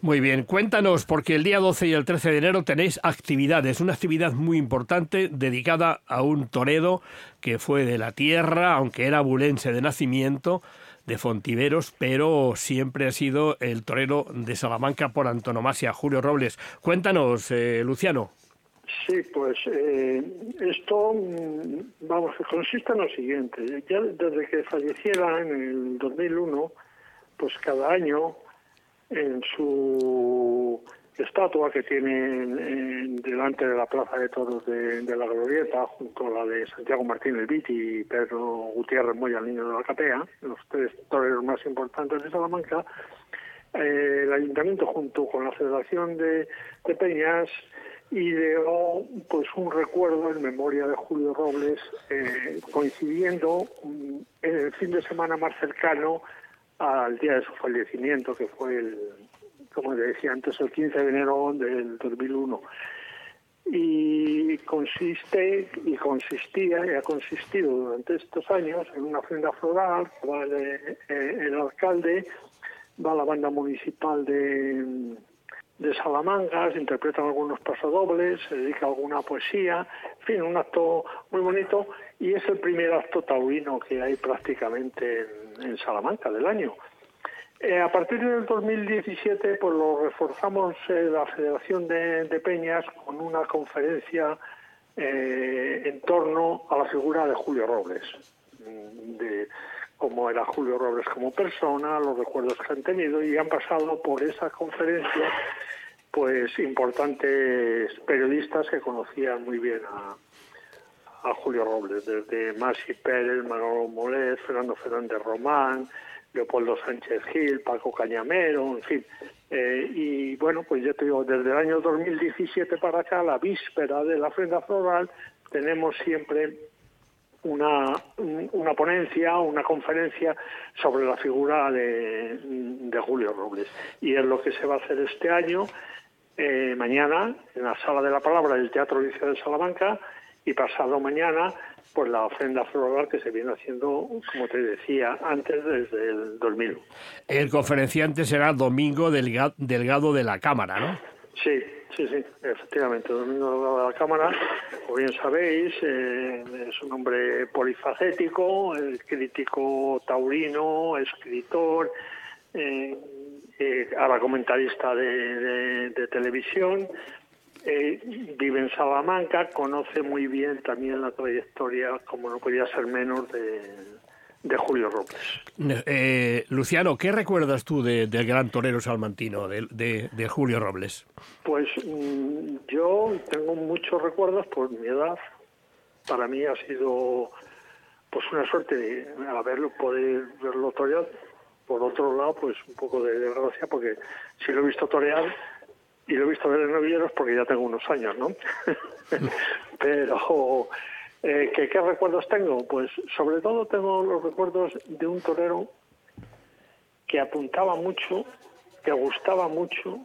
Muy bien, cuéntanos, porque el día 12 y el 13 de enero tenéis actividades, una actividad muy importante dedicada a un torero que fue de la tierra, aunque era bulense de nacimiento, de Fontiveros, pero siempre ha sido el torero de Salamanca por antonomasia, Julio Robles. Cuéntanos, eh, Luciano. Sí, pues eh, esto, mm, vamos, consiste en lo siguiente. Ya desde que falleciera en el 2001, pues cada año en su estatua que tiene en- en- delante de la Plaza de Toros de, la Glorieta, junto a la de Santiago Martínez Viti y Pedro Gutiérrez Moya, el niño de la Capea, los tres toreros más importantes de Salamanca, eh, el ayuntamiento junto con la Federación de, Peñas ideó pues un recuerdo en memoria de Julio Robles eh, coincidiendo mm, en el fin de semana más cercano al día de su fallecimiento que fue el como decía antes el 15 de enero del 2001 y consiste y consistía y ha consistido durante estos años en una ofrenda floral va el, eh, el alcalde va la banda municipal de, de Salamanca, se interpretan algunos pasodobles, se dedica alguna poesía, en fin, un acto muy bonito y es el primer acto taurino que hay prácticamente en, en Salamanca del año. Eh, a partir del 2017, pues lo reforzamos eh, la Federación de, Peñas con una conferencia eh, en torno a la figura de Julio Robles, mm, de cómo era Julio Robles como persona, los recuerdos que han tenido y han pasado por esa conferencia pues importantes periodistas que conocían muy bien a, Julio Robles, desde Masi Pérez, Manolo Molet, Fernando Fernández Román, Leopoldo Sánchez Gil, Paco Cañamero, en fin. Eh, y bueno, pues yo te digo, desde el año 2017 para acá, la víspera de la ofrenda floral, tenemos siempre una, una ponencia, una conferencia sobre la figura de, de Julio Robles. Y es lo que se va a hacer este año, eh, mañana, en la Sala de la Palabra del Teatro Liceo de Salamanca, y pasado mañana pues la ofrenda floral que se viene haciendo, como te decía, antes desde el 2000. El conferenciante será Domingo Delgado de la Cámara, ¿no? Sí, sí, sí, efectivamente. Domingo Delgado de la Cámara, como bien sabéis, eh, es un hombre polifacético, crítico taurino, escritor, eh, eh, ahora comentarista de, de televisión, eh, vive en Salamanca, conoce muy bien también la trayectoria, como no podía ser menos, de, Julio Robles. Eh, Luciano, ¿qué recuerdas tú del gran torero salmantino, de, Julio Robles? Pues mm, yo tengo muchos recuerdos por mi edad. Para mí ha sido pues una suerte haberlo poder verlo torear. Por otro lado, pues un poco de desgracia porque si lo he visto torear y lo he visto ver en novilleros porque ya tengo unos años, ¿no? Pero, eh, ¿qué, ¿qué recuerdos tengo? Pues sobre todo tengo los recuerdos de un torero que apuntaba mucho, que gustaba mucho,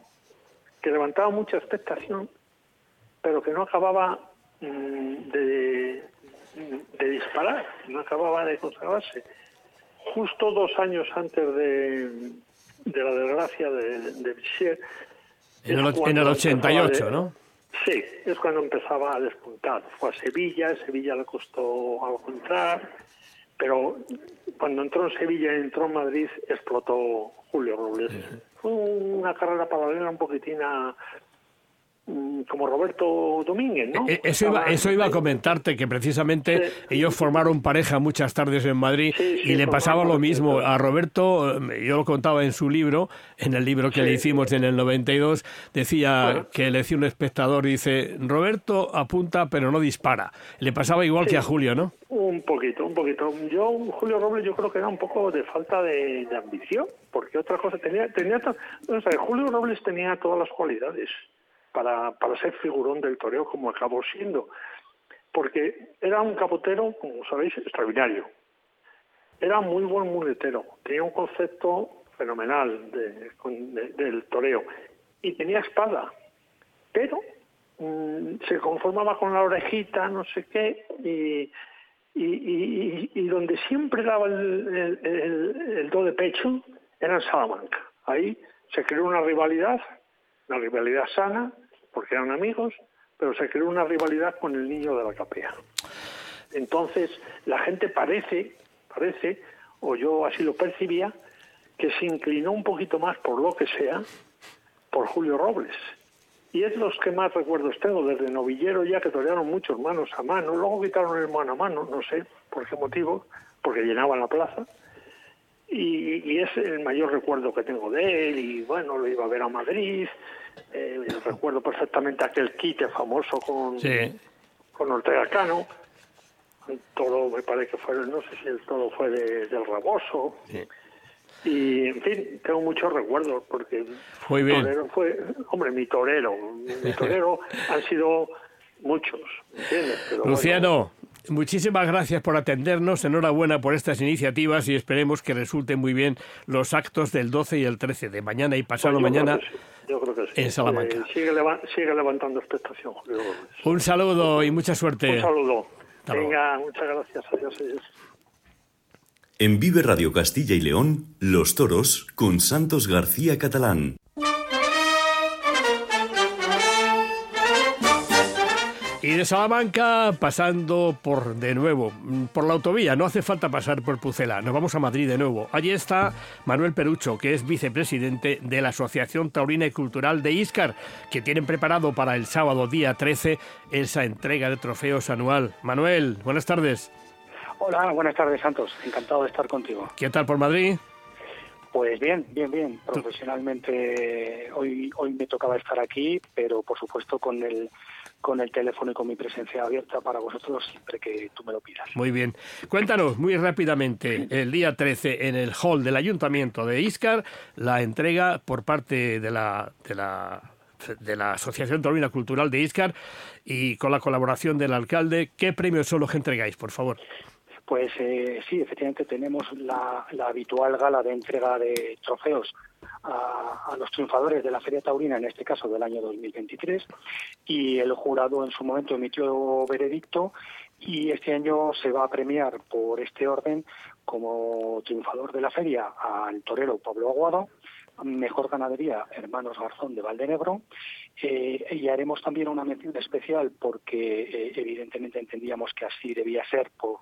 que levantaba mucha expectación, pero que no acababa mm, de, de, disparar, no acababa de consagrarse. Justo dos años antes de, de la desgracia de, de en el, 88, ¿no? Sí, es cuando empezaba a despuntar. Fue a Sevilla, Sevilla le costó algo entrar, pero cuando entró en Sevilla y entró en Madrid explotó Julio Robles. Fue una carrera paralela un poquitín a, como Roberto Domínguez, ¿no? Eh, eso iba, eso iba a comentarte, que precisamente ellos formaron pareja muchas tardes en Madrid y le pasaba lo mismo. A Roberto, eh, yo lo contaba en su libro, en el libro que le hicimos en el 92, decía que le decía un espectador, dice, Roberto apunta pero no dispara. Le pasaba igual que a Julio, ¿no? Un poquito, un poquito. Yo, Julio Robles, yo creo que era un poco de falta de, ambición, porque otra cosa tenía, tenía, o sea, Julio Robles tenía todas las cualidades para, para ser figurón del toreo como acabó siendo. Porque era un capotero, como sabéis, extraordinario. Era muy buen muletero, tenía un concepto fenomenal del toreo y tenía espada, pero mm, se conformaba con la orejita, no sé qué, y, y, donde siempre daba el, el, el, do de pecho era en Salamanca. Ahí se creó una rivalidad, una rivalidad sana, porque eran amigos, pero se creó una rivalidad con el niño de la capea. Entonces, la gente parece, parece, o yo así lo percibía, que se inclinó un poquito más por lo que sea, por Julio Robles. Y es los que más recuerdos tengo, desde novillero ya que torearon muchos manos a mano, luego quitaron el mano a mano, no sé por qué motivo, porque llenaban la plaza. Y, y, es el mayor recuerdo que tengo de él, y bueno, lo iba a ver a Madrid, eh, recuerdo perfectamente aquel quite famoso con, con Ortega Cano. Todo me parece que fue, no sé si el todo fue del Raboso. Y en fin, tengo muchos recuerdos porque Muy bien. Torero fue, hombre, mi torero, mi torero han sido muchos, Luciano, Muchísimas gracias por atendernos, enhorabuena por estas iniciativas y esperemos que resulten muy bien los actos del 12 y el 13 de mañana y pasado pues mañana en Salamanca. Eh, sigue, levantando expectación, Julio Un saludo y mucha suerte. Un saludo. Venga, muchas gracias. Adiós, adiós. En Vive Radio Castilla y León, Los Toros con Santos García Catalán. Y de Salamanca pasando por de nuevo, por la autovía, no hace falta pasar por Pucela, nos vamos a Madrid de nuevo. Allí está Manuel Perucho, que es vicepresidente de la Asociación Taurina y Cultural de Iscar, que tienen preparado para el sábado día 13 esa entrega de trofeos anual. Manuel, buenas tardes. Hola, buenas tardes Santos, encantado de estar contigo. ¿Qué tal por Madrid? Pues bien, bien, bien. Profesionalmente hoy hoy me tocaba estar aquí, pero por supuesto con el con el teléfono y con mi presencia abierta para vosotros siempre que tú me lo pidas. Muy bien. Cuéntanos muy rápidamente, el día 13 en el hall del Ayuntamiento de Iscar, la entrega por parte de la, de la, de la Asociación Taurina Cultural de Iscar y con la colaboración del alcalde. ¿Qué premios son los que entregáis, por favor? Pues eh, sí, efectivamente tenemos la, la, habitual gala de entrega de trofeos a, los triunfadores de la Feria Taurina, en este caso del año 2023, y el jurado en su momento emitió veredicto y este año se va a premiar por este orden como triunfador de la feria al torero Pablo Aguado, mejor ganadería Hermanos Garzón de Valdenegro eh, y haremos también una mención especial porque eh, evidentemente entendíamos que así debía ser por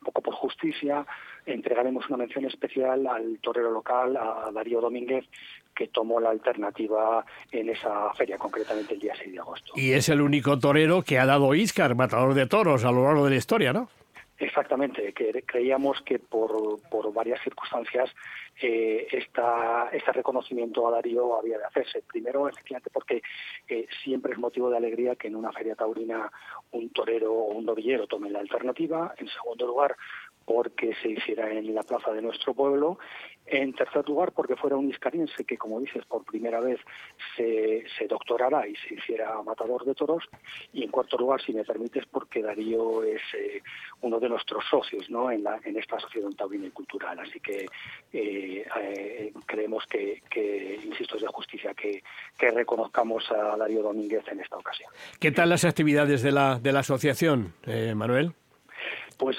un poco por justicia, entregaremos una mención especial al torero local, a Darío Domínguez, que tomó la alternativa en esa feria, concretamente el día 6 de agosto. Y es el único torero que ha dado Iscar, matador de toros, a lo largo de la historia, ¿no? Exactamente, que creíamos que por, por varias circunstancias eh, esta, este reconocimiento a Darío había de hacerse. Primero, efectivamente, porque eh, siempre es motivo de alegría que en una feria taurina un torero o un novillero tome la alternativa. En segundo lugar, porque se hiciera en la plaza de nuestro pueblo. En tercer lugar, porque fuera un iscariense que, como dices, por primera vez se, doctorara y se hiciera matador de toros. Y en cuarto lugar, si me permites, porque Darío es eh, uno de nuestros socios ¿no? en, la, en esta asociación taurina y cultural. Así que eh, eh, creemos que, insisto, es de justicia que, que reconozcamos a Darío Domínguez en esta ocasión. ¿Qué tal las actividades de la, de la asociación, Manuel? Pues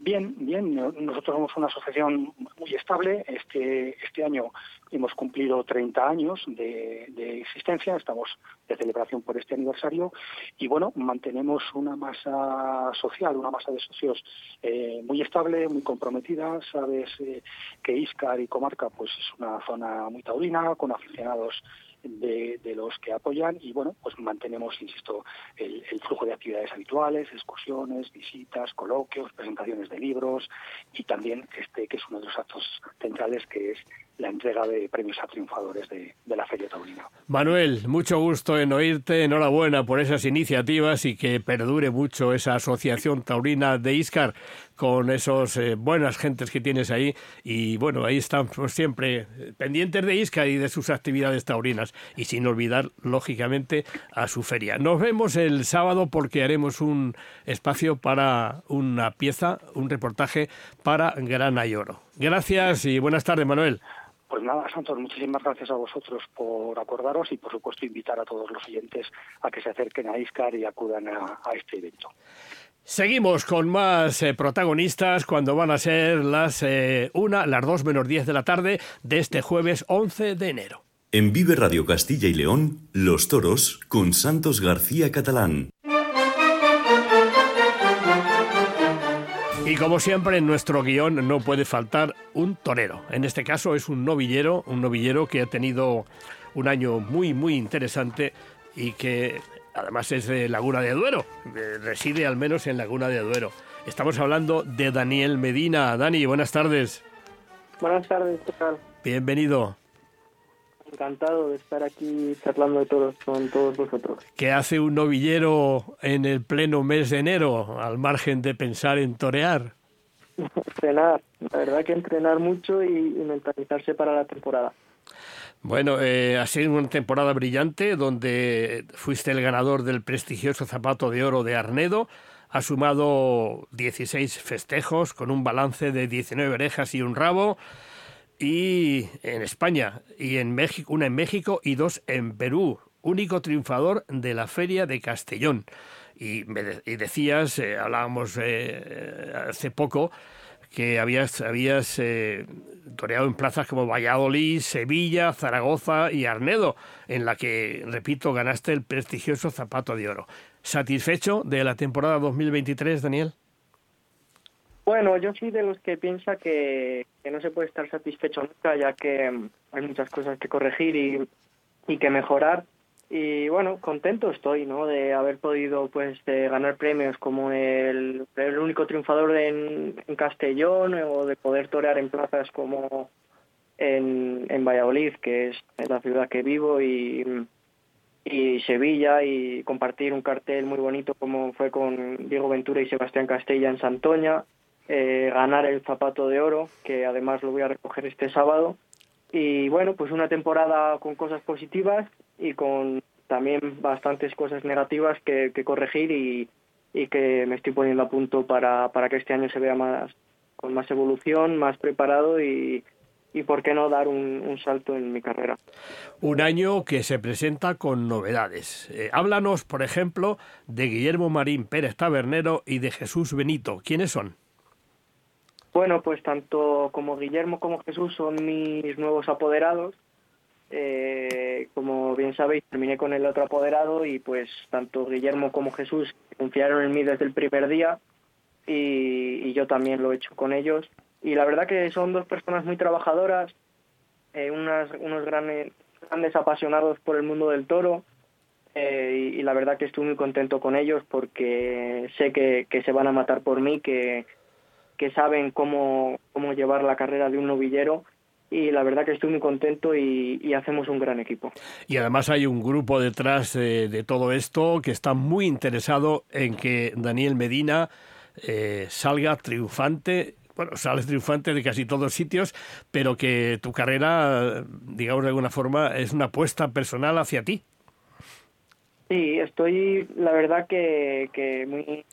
bien, bien. Nosotros somos una asociación muy estable. Este, este año hemos cumplido 30 años de, de, existencia. Estamos de celebración por este aniversario. Y bueno, mantenemos una masa social, una masa de socios eh, muy estable, muy comprometida. Sabes eh, que Iscar y Comarca pues es una zona muy taurina, con aficionados de, de, los que apoyan y bueno, pues mantenemos, insisto, el, el, flujo de actividades habituales, excursiones, visitas, coloquios, presentaciones de libros y también este que es uno de los actos centrales que es la entrega de premios a triunfadores de, de, la Feria Taurina. Manuel, mucho gusto en oírte, enhorabuena por esas iniciativas y que perdure mucho esa asociación taurina de Iscar con esos eh, buenas gentes que tienes ahí y bueno, ahí estamos siempre pendientes de Iscar y de sus actividades taurinas y sin olvidar, lógicamente, a su feria. Nos vemos el sábado porque haremos un espacio para una pieza, un reportaje para Grana y Oro. Gracias y buenas tardes, Manuel. Pues nada, Santos, muchísimas gracias a vosotros por acordaros y por supuesto invitar a todos los oyentes a que se acerquen a Iscar y acudan a, a este evento. Seguimos con más eh, protagonistas cuando van a ser las eh, una, las dos menos diez de la tarde de este jueves 11 de enero. En Vive Radio Castilla y León, Los Toros con Santos García Catalán. Y como siempre en nuestro guion no puede faltar un torero. En este caso es un novillero, un novillero que ha tenido un año muy muy interesante y que además es de Laguna de Duero, reside al menos en Laguna de Duero. Estamos hablando de Daniel Medina. Dani, buenas tardes. Buenas tardes, ¿qué tal? Bienvenido. Encantado de estar aquí charlando de todos con todos vosotros. ¿Qué hace un novillero en el pleno mes de enero, al margen de pensar en torear? entrenar, la verdad que entrenar mucho y, y mentalizarse para la temporada. Bueno, eh, ha sido una temporada brillante donde fuiste el ganador del prestigioso zapato de oro de Arnedo. Ha sumado 16 festejos con un balance de 19 orejas y un rabo. Y en España, y en México, una en México y dos en Perú. Único triunfador de la Feria de Castellón. Y, me de, y decías, eh, hablábamos eh, hace poco, que habías, habías eh, toreado en plazas como Valladolid, Sevilla, Zaragoza y Arnedo, en la que, repito, ganaste el prestigioso zapato de oro. ¿Satisfecho de la temporada 2023, Daniel? Bueno, yo soy de los que piensa que, no se puede estar satisfecho nunca, ya que mm, hay muchas cosas que corregir y, que mejorar. Y bueno, contento estoy, ¿no? De haber podido, pues, de ganar premios como el, único triunfador en, en, Castellón o de poder torear en plazas como en, en Valladolid, que es la ciudad que vivo, y, y Sevilla, y compartir un cartel muy bonito como fue con Diego Ventura y Sebastián Castella en Santoña eh, ganar el zapato de oro, que además lo voy a recoger este sábado. Y bueno, pues una temporada con cosas positivas y con también bastantes cosas negativas que, corregir y, y, que me estoy poniendo a punto para, para que este año se vea más con más evolución, más preparado y, y por qué no dar un, salto en mi carrera. Un año que se presenta con novedades. Eh, háblanos, por ejemplo, de Guillermo Marín Pérez Tabernero y de Jesús Benito. ¿Quiénes son? Bueno, pues tanto como Guillermo como Jesús son mis nuevos apoderados. Eh, como bien sabéis, terminé con el otro apoderado y pues tanto Guillermo como Jesús confiaron en mí desde el primer día y, yo también lo he hecho con ellos. Y la verdad que son dos personas muy trabajadoras, eh, unas, unos grandes, grandes apasionados por el mundo del toro eh, y, la verdad que estoy muy contento con ellos porque sé que, que se van a matar por mí, que, que saben cómo, cómo llevar la carrera de un novillero y la verdad que estoy muy contento y, hacemos un gran equipo. Y además hay un grupo detrás de, todo esto que está muy interesado en que Daniel Medina eh, salga triunfante. Bueno, sales triunfante de casi todos sitios, pero que tu carrera, digamos de alguna forma, es una apuesta personal hacia ti. Sí, estoy, la verdad que, que muy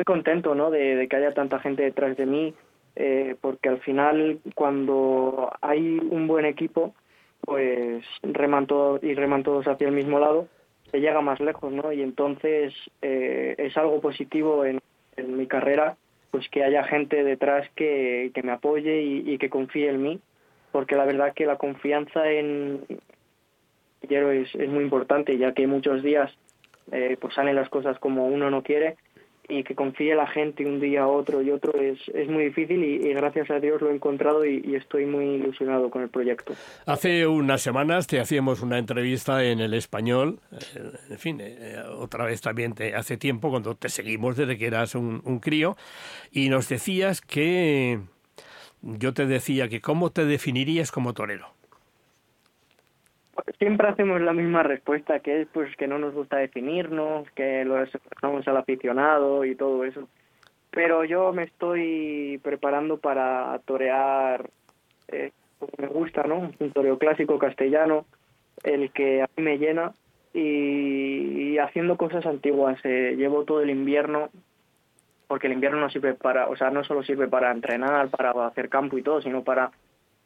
muy contento ¿no? de, que haya tanta gente detrás de mí, eh, porque al final cuando hay un buen equipo, pues reman todos y reman todos hacia el mismo lado, se llega más lejos, ¿no? Y entonces eh, es algo positivo en, mi carrera, pues que haya gente detrás que, me apoye y, que confíe en mí, porque la verdad que la confianza en quiero es, es muy importante, ya que muchos días eh, pues salen las cosas como uno no quiere y que confíe la gente un día, otro y otro es, es muy difícil y, gracias a Dios lo he encontrado y, estoy muy ilusionado con el proyecto. Hace unas semanas te hacíamos una entrevista en el español, eh, en fin, eh, otra vez también te, hace tiempo cuando te seguimos desde que eras un crío y nos decías que yo te decía que cómo te definirías como torero siempre hacemos la misma respuesta, que es pues que no nos gusta definirnos, que lo dejamos al aficionado y todo eso. Pero yo me estoy preparando para torear eh, me gusta, ¿no? Un toreo clásico castellano, el que a mí me llena y, haciendo cosas antiguas. Eh, llevo todo el invierno porque el invierno no sirve para, o sea, no solo sirve para entrenar, para hacer campo y todo, sino para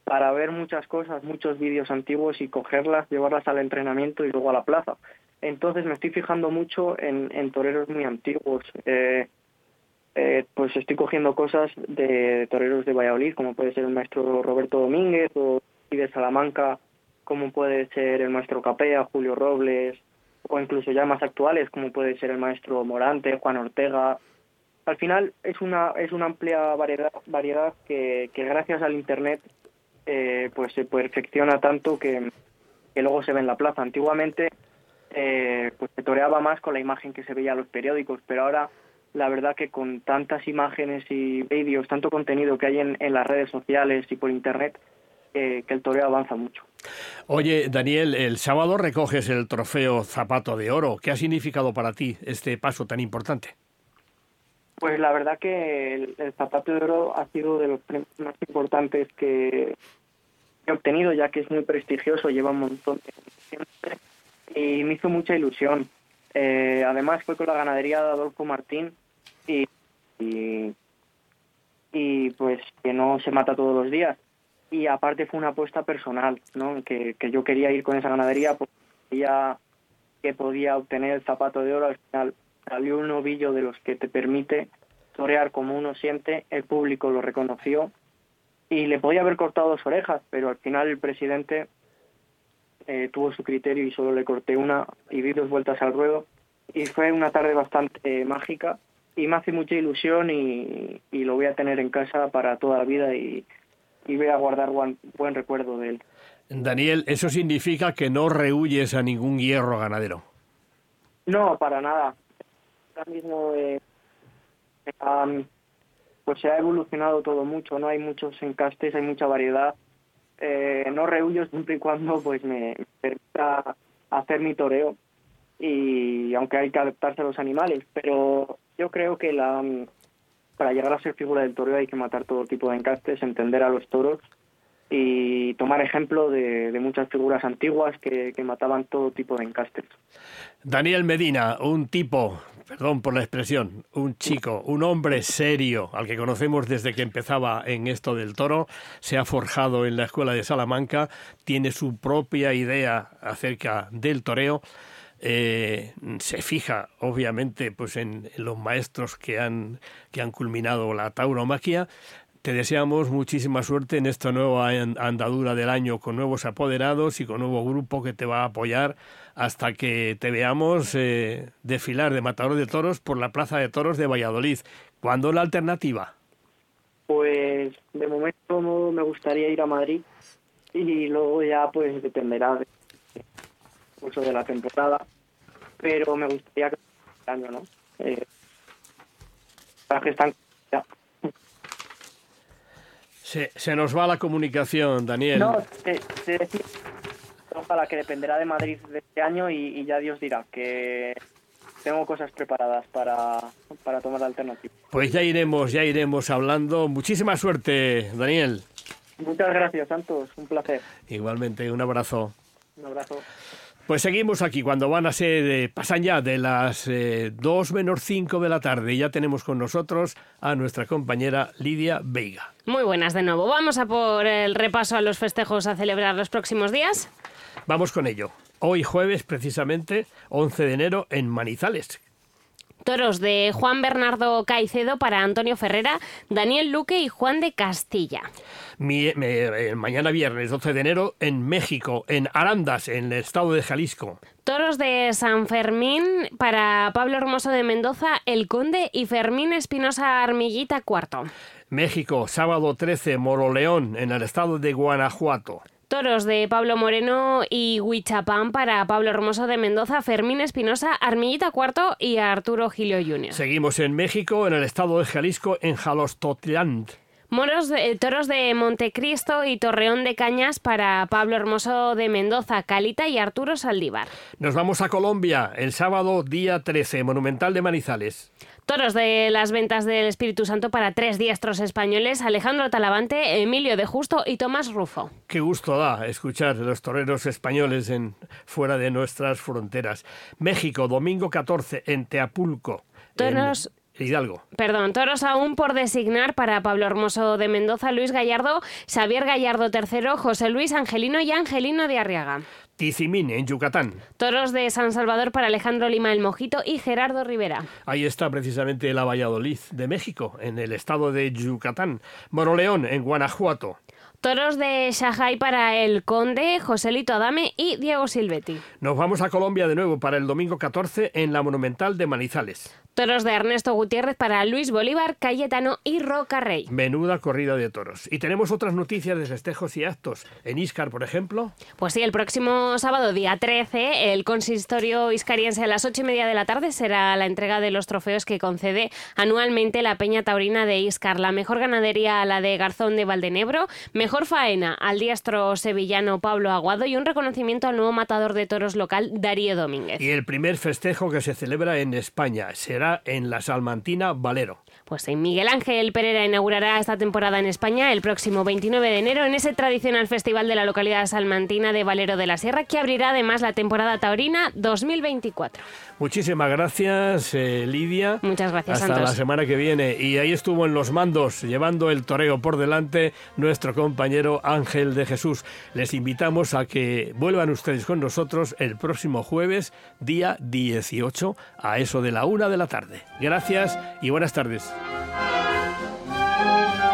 para ver muchas cosas, muchos vídeos antiguos y cogerlas, llevarlas al entrenamiento y luego a la plaza. Entonces me estoy fijando mucho en, toreros muy antiguos. Eh, eh, pues estoy cogiendo cosas de, toreros de Valladolid, como puede ser el maestro Roberto Domínguez, o de Salamanca, como puede ser el maestro Capea, Julio Robles, o incluso ya más actuales, como puede ser el maestro Morante, Juan Ortega. Al final es una, es una amplia variedad, variedad que gracias al Internet eh, pues se perfecciona tanto que, luego se ve en la plaza. Antiguamente eh, pues se toreaba más con la imagen que se veía en los periódicos, pero ahora la verdad que con tantas imágenes y vídeos, tanto contenido que hay en, las redes sociales y por internet, eh, que el toreo avanza mucho. Oye, Daniel, el sábado recoges el trofeo Zapato de Oro. ¿Qué ha significado para ti este paso tan importante? Pues la verdad que el, zapato de oro ha sido de los premios más importantes que he obtenido, ya que es muy prestigioso, lleva un montón de y me hizo mucha ilusión. Eh, además fue con la ganadería de Adolfo Martín y, y, pues que no se mata todos los días. Y aparte fue una apuesta personal, ¿no? Que, que yo quería ir con esa ganadería porque ya que podía obtener el zapato de oro al final salió un novillo de los que te permite torear como uno siente, el público lo reconoció y le podía haber cortado dos orejas, pero al final el presidente eh, tuvo su criterio y solo le corté una y di dos vueltas al ruedo y fue una tarde bastante mágica y me hace mucha ilusión y, y, lo voy a tener en casa para toda la vida y, y voy a guardar buen, buen recuerdo de él. Daniel, eso significa que no rehuyes a ningún hierro ganadero. No, para nada. Ahora mismo um, pues se ha evolucionado todo mucho, no hay muchos encastes, hay mucha variedad. Eh, no rehuyo siempre y cuando pues me permita hacer mi toreo y aunque hay que adaptarse a los animales, pero yo creo que la para llegar a ser figura del toreo hay que matar todo tipo de encastes, entender a los toros y tomar ejemplo de, de muchas figuras antiguas que, que, mataban todo tipo de encastes. Daniel Medina, un tipo, perdón por la expresión, un chico, un hombre serio, al que conocemos desde que empezaba en esto del toro, se ha forjado en la escuela de Salamanca, tiene su propia idea acerca del toreo. Eh, se fija obviamente pues en, los maestros que han que han culminado la tauromaquia te deseamos muchísima suerte en esta nueva andadura del año con nuevos apoderados y con nuevo grupo que te va a apoyar hasta que te veamos eh, desfilar de matador de toros por la Plaza de Toros de Valladolid. ¿Cuándo la alternativa? Pues de momento me gustaría ir a Madrid y luego ya pues dependerá del curso de la temporada, pero me gustaría que este año, ¿no? Eh, para que están ya. Se, se, nos va la comunicación, Daniel. No, te, te decía, ojalá que dependerá de Madrid de este año y, y, ya Dios dirá que tengo cosas preparadas para, para tomar la alternativa. Pues ya iremos, ya iremos hablando. Muchísima suerte, Daniel. Muchas gracias, Santos. Un placer. Igualmente, un abrazo. Un abrazo. Pues seguimos aquí cuando van a ser, eh, pasan ya de las eh, 2 menos 5 de la tarde. Ya tenemos con nosotros a nuestra compañera Lidia Veiga. Muy buenas de nuevo. Vamos a por el repaso a los festejos a celebrar los próximos días. Vamos con ello. Hoy jueves, precisamente, 11 de enero, en Manizales, Toros de Juan Bernardo Caicedo para Antonio Ferrera, Daniel Luque y Juan de Castilla. Mi, me, mañana viernes 12 de enero en México, en Arandas, en el estado de Jalisco. Toros de San Fermín para Pablo Hermoso de Mendoza, El Conde y Fermín Espinosa Armillita cuarto. México, sábado 13, Moroleón, en el estado de Guanajuato. Toros de Pablo Moreno y Huichapán para Pablo Hermoso de Mendoza, Fermín Espinosa, Armillita Cuarto y Arturo Gilio Jr. Seguimos en México, en el estado de Jalisco, en Jalostotlán. Moros de, toros de Montecristo y Torreón de Cañas para Pablo Hermoso de Mendoza, Calita y Arturo Saldívar. Nos vamos a Colombia el sábado día 13, Monumental de Manizales. Toros de las ventas del Espíritu Santo para tres diestros españoles, Alejandro Talavante, Emilio de Justo y Tomás Rufo. Qué gusto da escuchar los toreros españoles en, fuera de nuestras fronteras. México, domingo 14, en Teapulco. Toros... En... Hidalgo. Perdón, toros aún por designar para Pablo Hermoso de Mendoza, Luis Gallardo, Xavier Gallardo III, José Luis Angelino y Angelino de Arriaga. Tizimín, en Yucatán. Toros de San Salvador para Alejandro Lima el Mojito y Gerardo Rivera. Ahí está precisamente la Valladolid de México, en el estado de Yucatán. Moroleón, en Guanajuato. Toros de Shanghai para el Conde, Joselito Adame y Diego Silvetti. Nos vamos a Colombia de nuevo para el domingo 14 en la Monumental de Manizales. Toros de Ernesto Gutiérrez para Luis Bolívar, Cayetano y Roca Rey. Menuda corrida de toros. Y tenemos otras noticias de festejos y actos. En Iscar, por ejemplo. Pues sí, el próximo sábado, día 13, el consistorio iscariense a las ocho y media de la tarde será la entrega de los trofeos que concede anualmente la Peña Taurina de Iscar. La mejor ganadería a la de Garzón de Valdenebro, mejor faena al diestro sevillano Pablo Aguado y un reconocimiento al nuevo matador de toros local Darío Domínguez. Y el primer festejo que se celebra en España será en la Salmantina Valero. Pues Miguel Ángel Pereira inaugurará esta temporada en España el próximo 29 de enero en ese tradicional festival de la localidad salmantina de Valero de la Sierra que abrirá además la temporada taurina 2024. Muchísimas gracias, eh, Lidia. Muchas gracias, Hasta Santos. la semana que viene. Y ahí estuvo en los mandos, llevando el toreo por delante, nuestro compañero Ángel de Jesús. Les invitamos a que vuelvan ustedes con nosotros el próximo jueves, día 18, a eso de la una de la tarde. Gracias y buenas tardes. Thank you.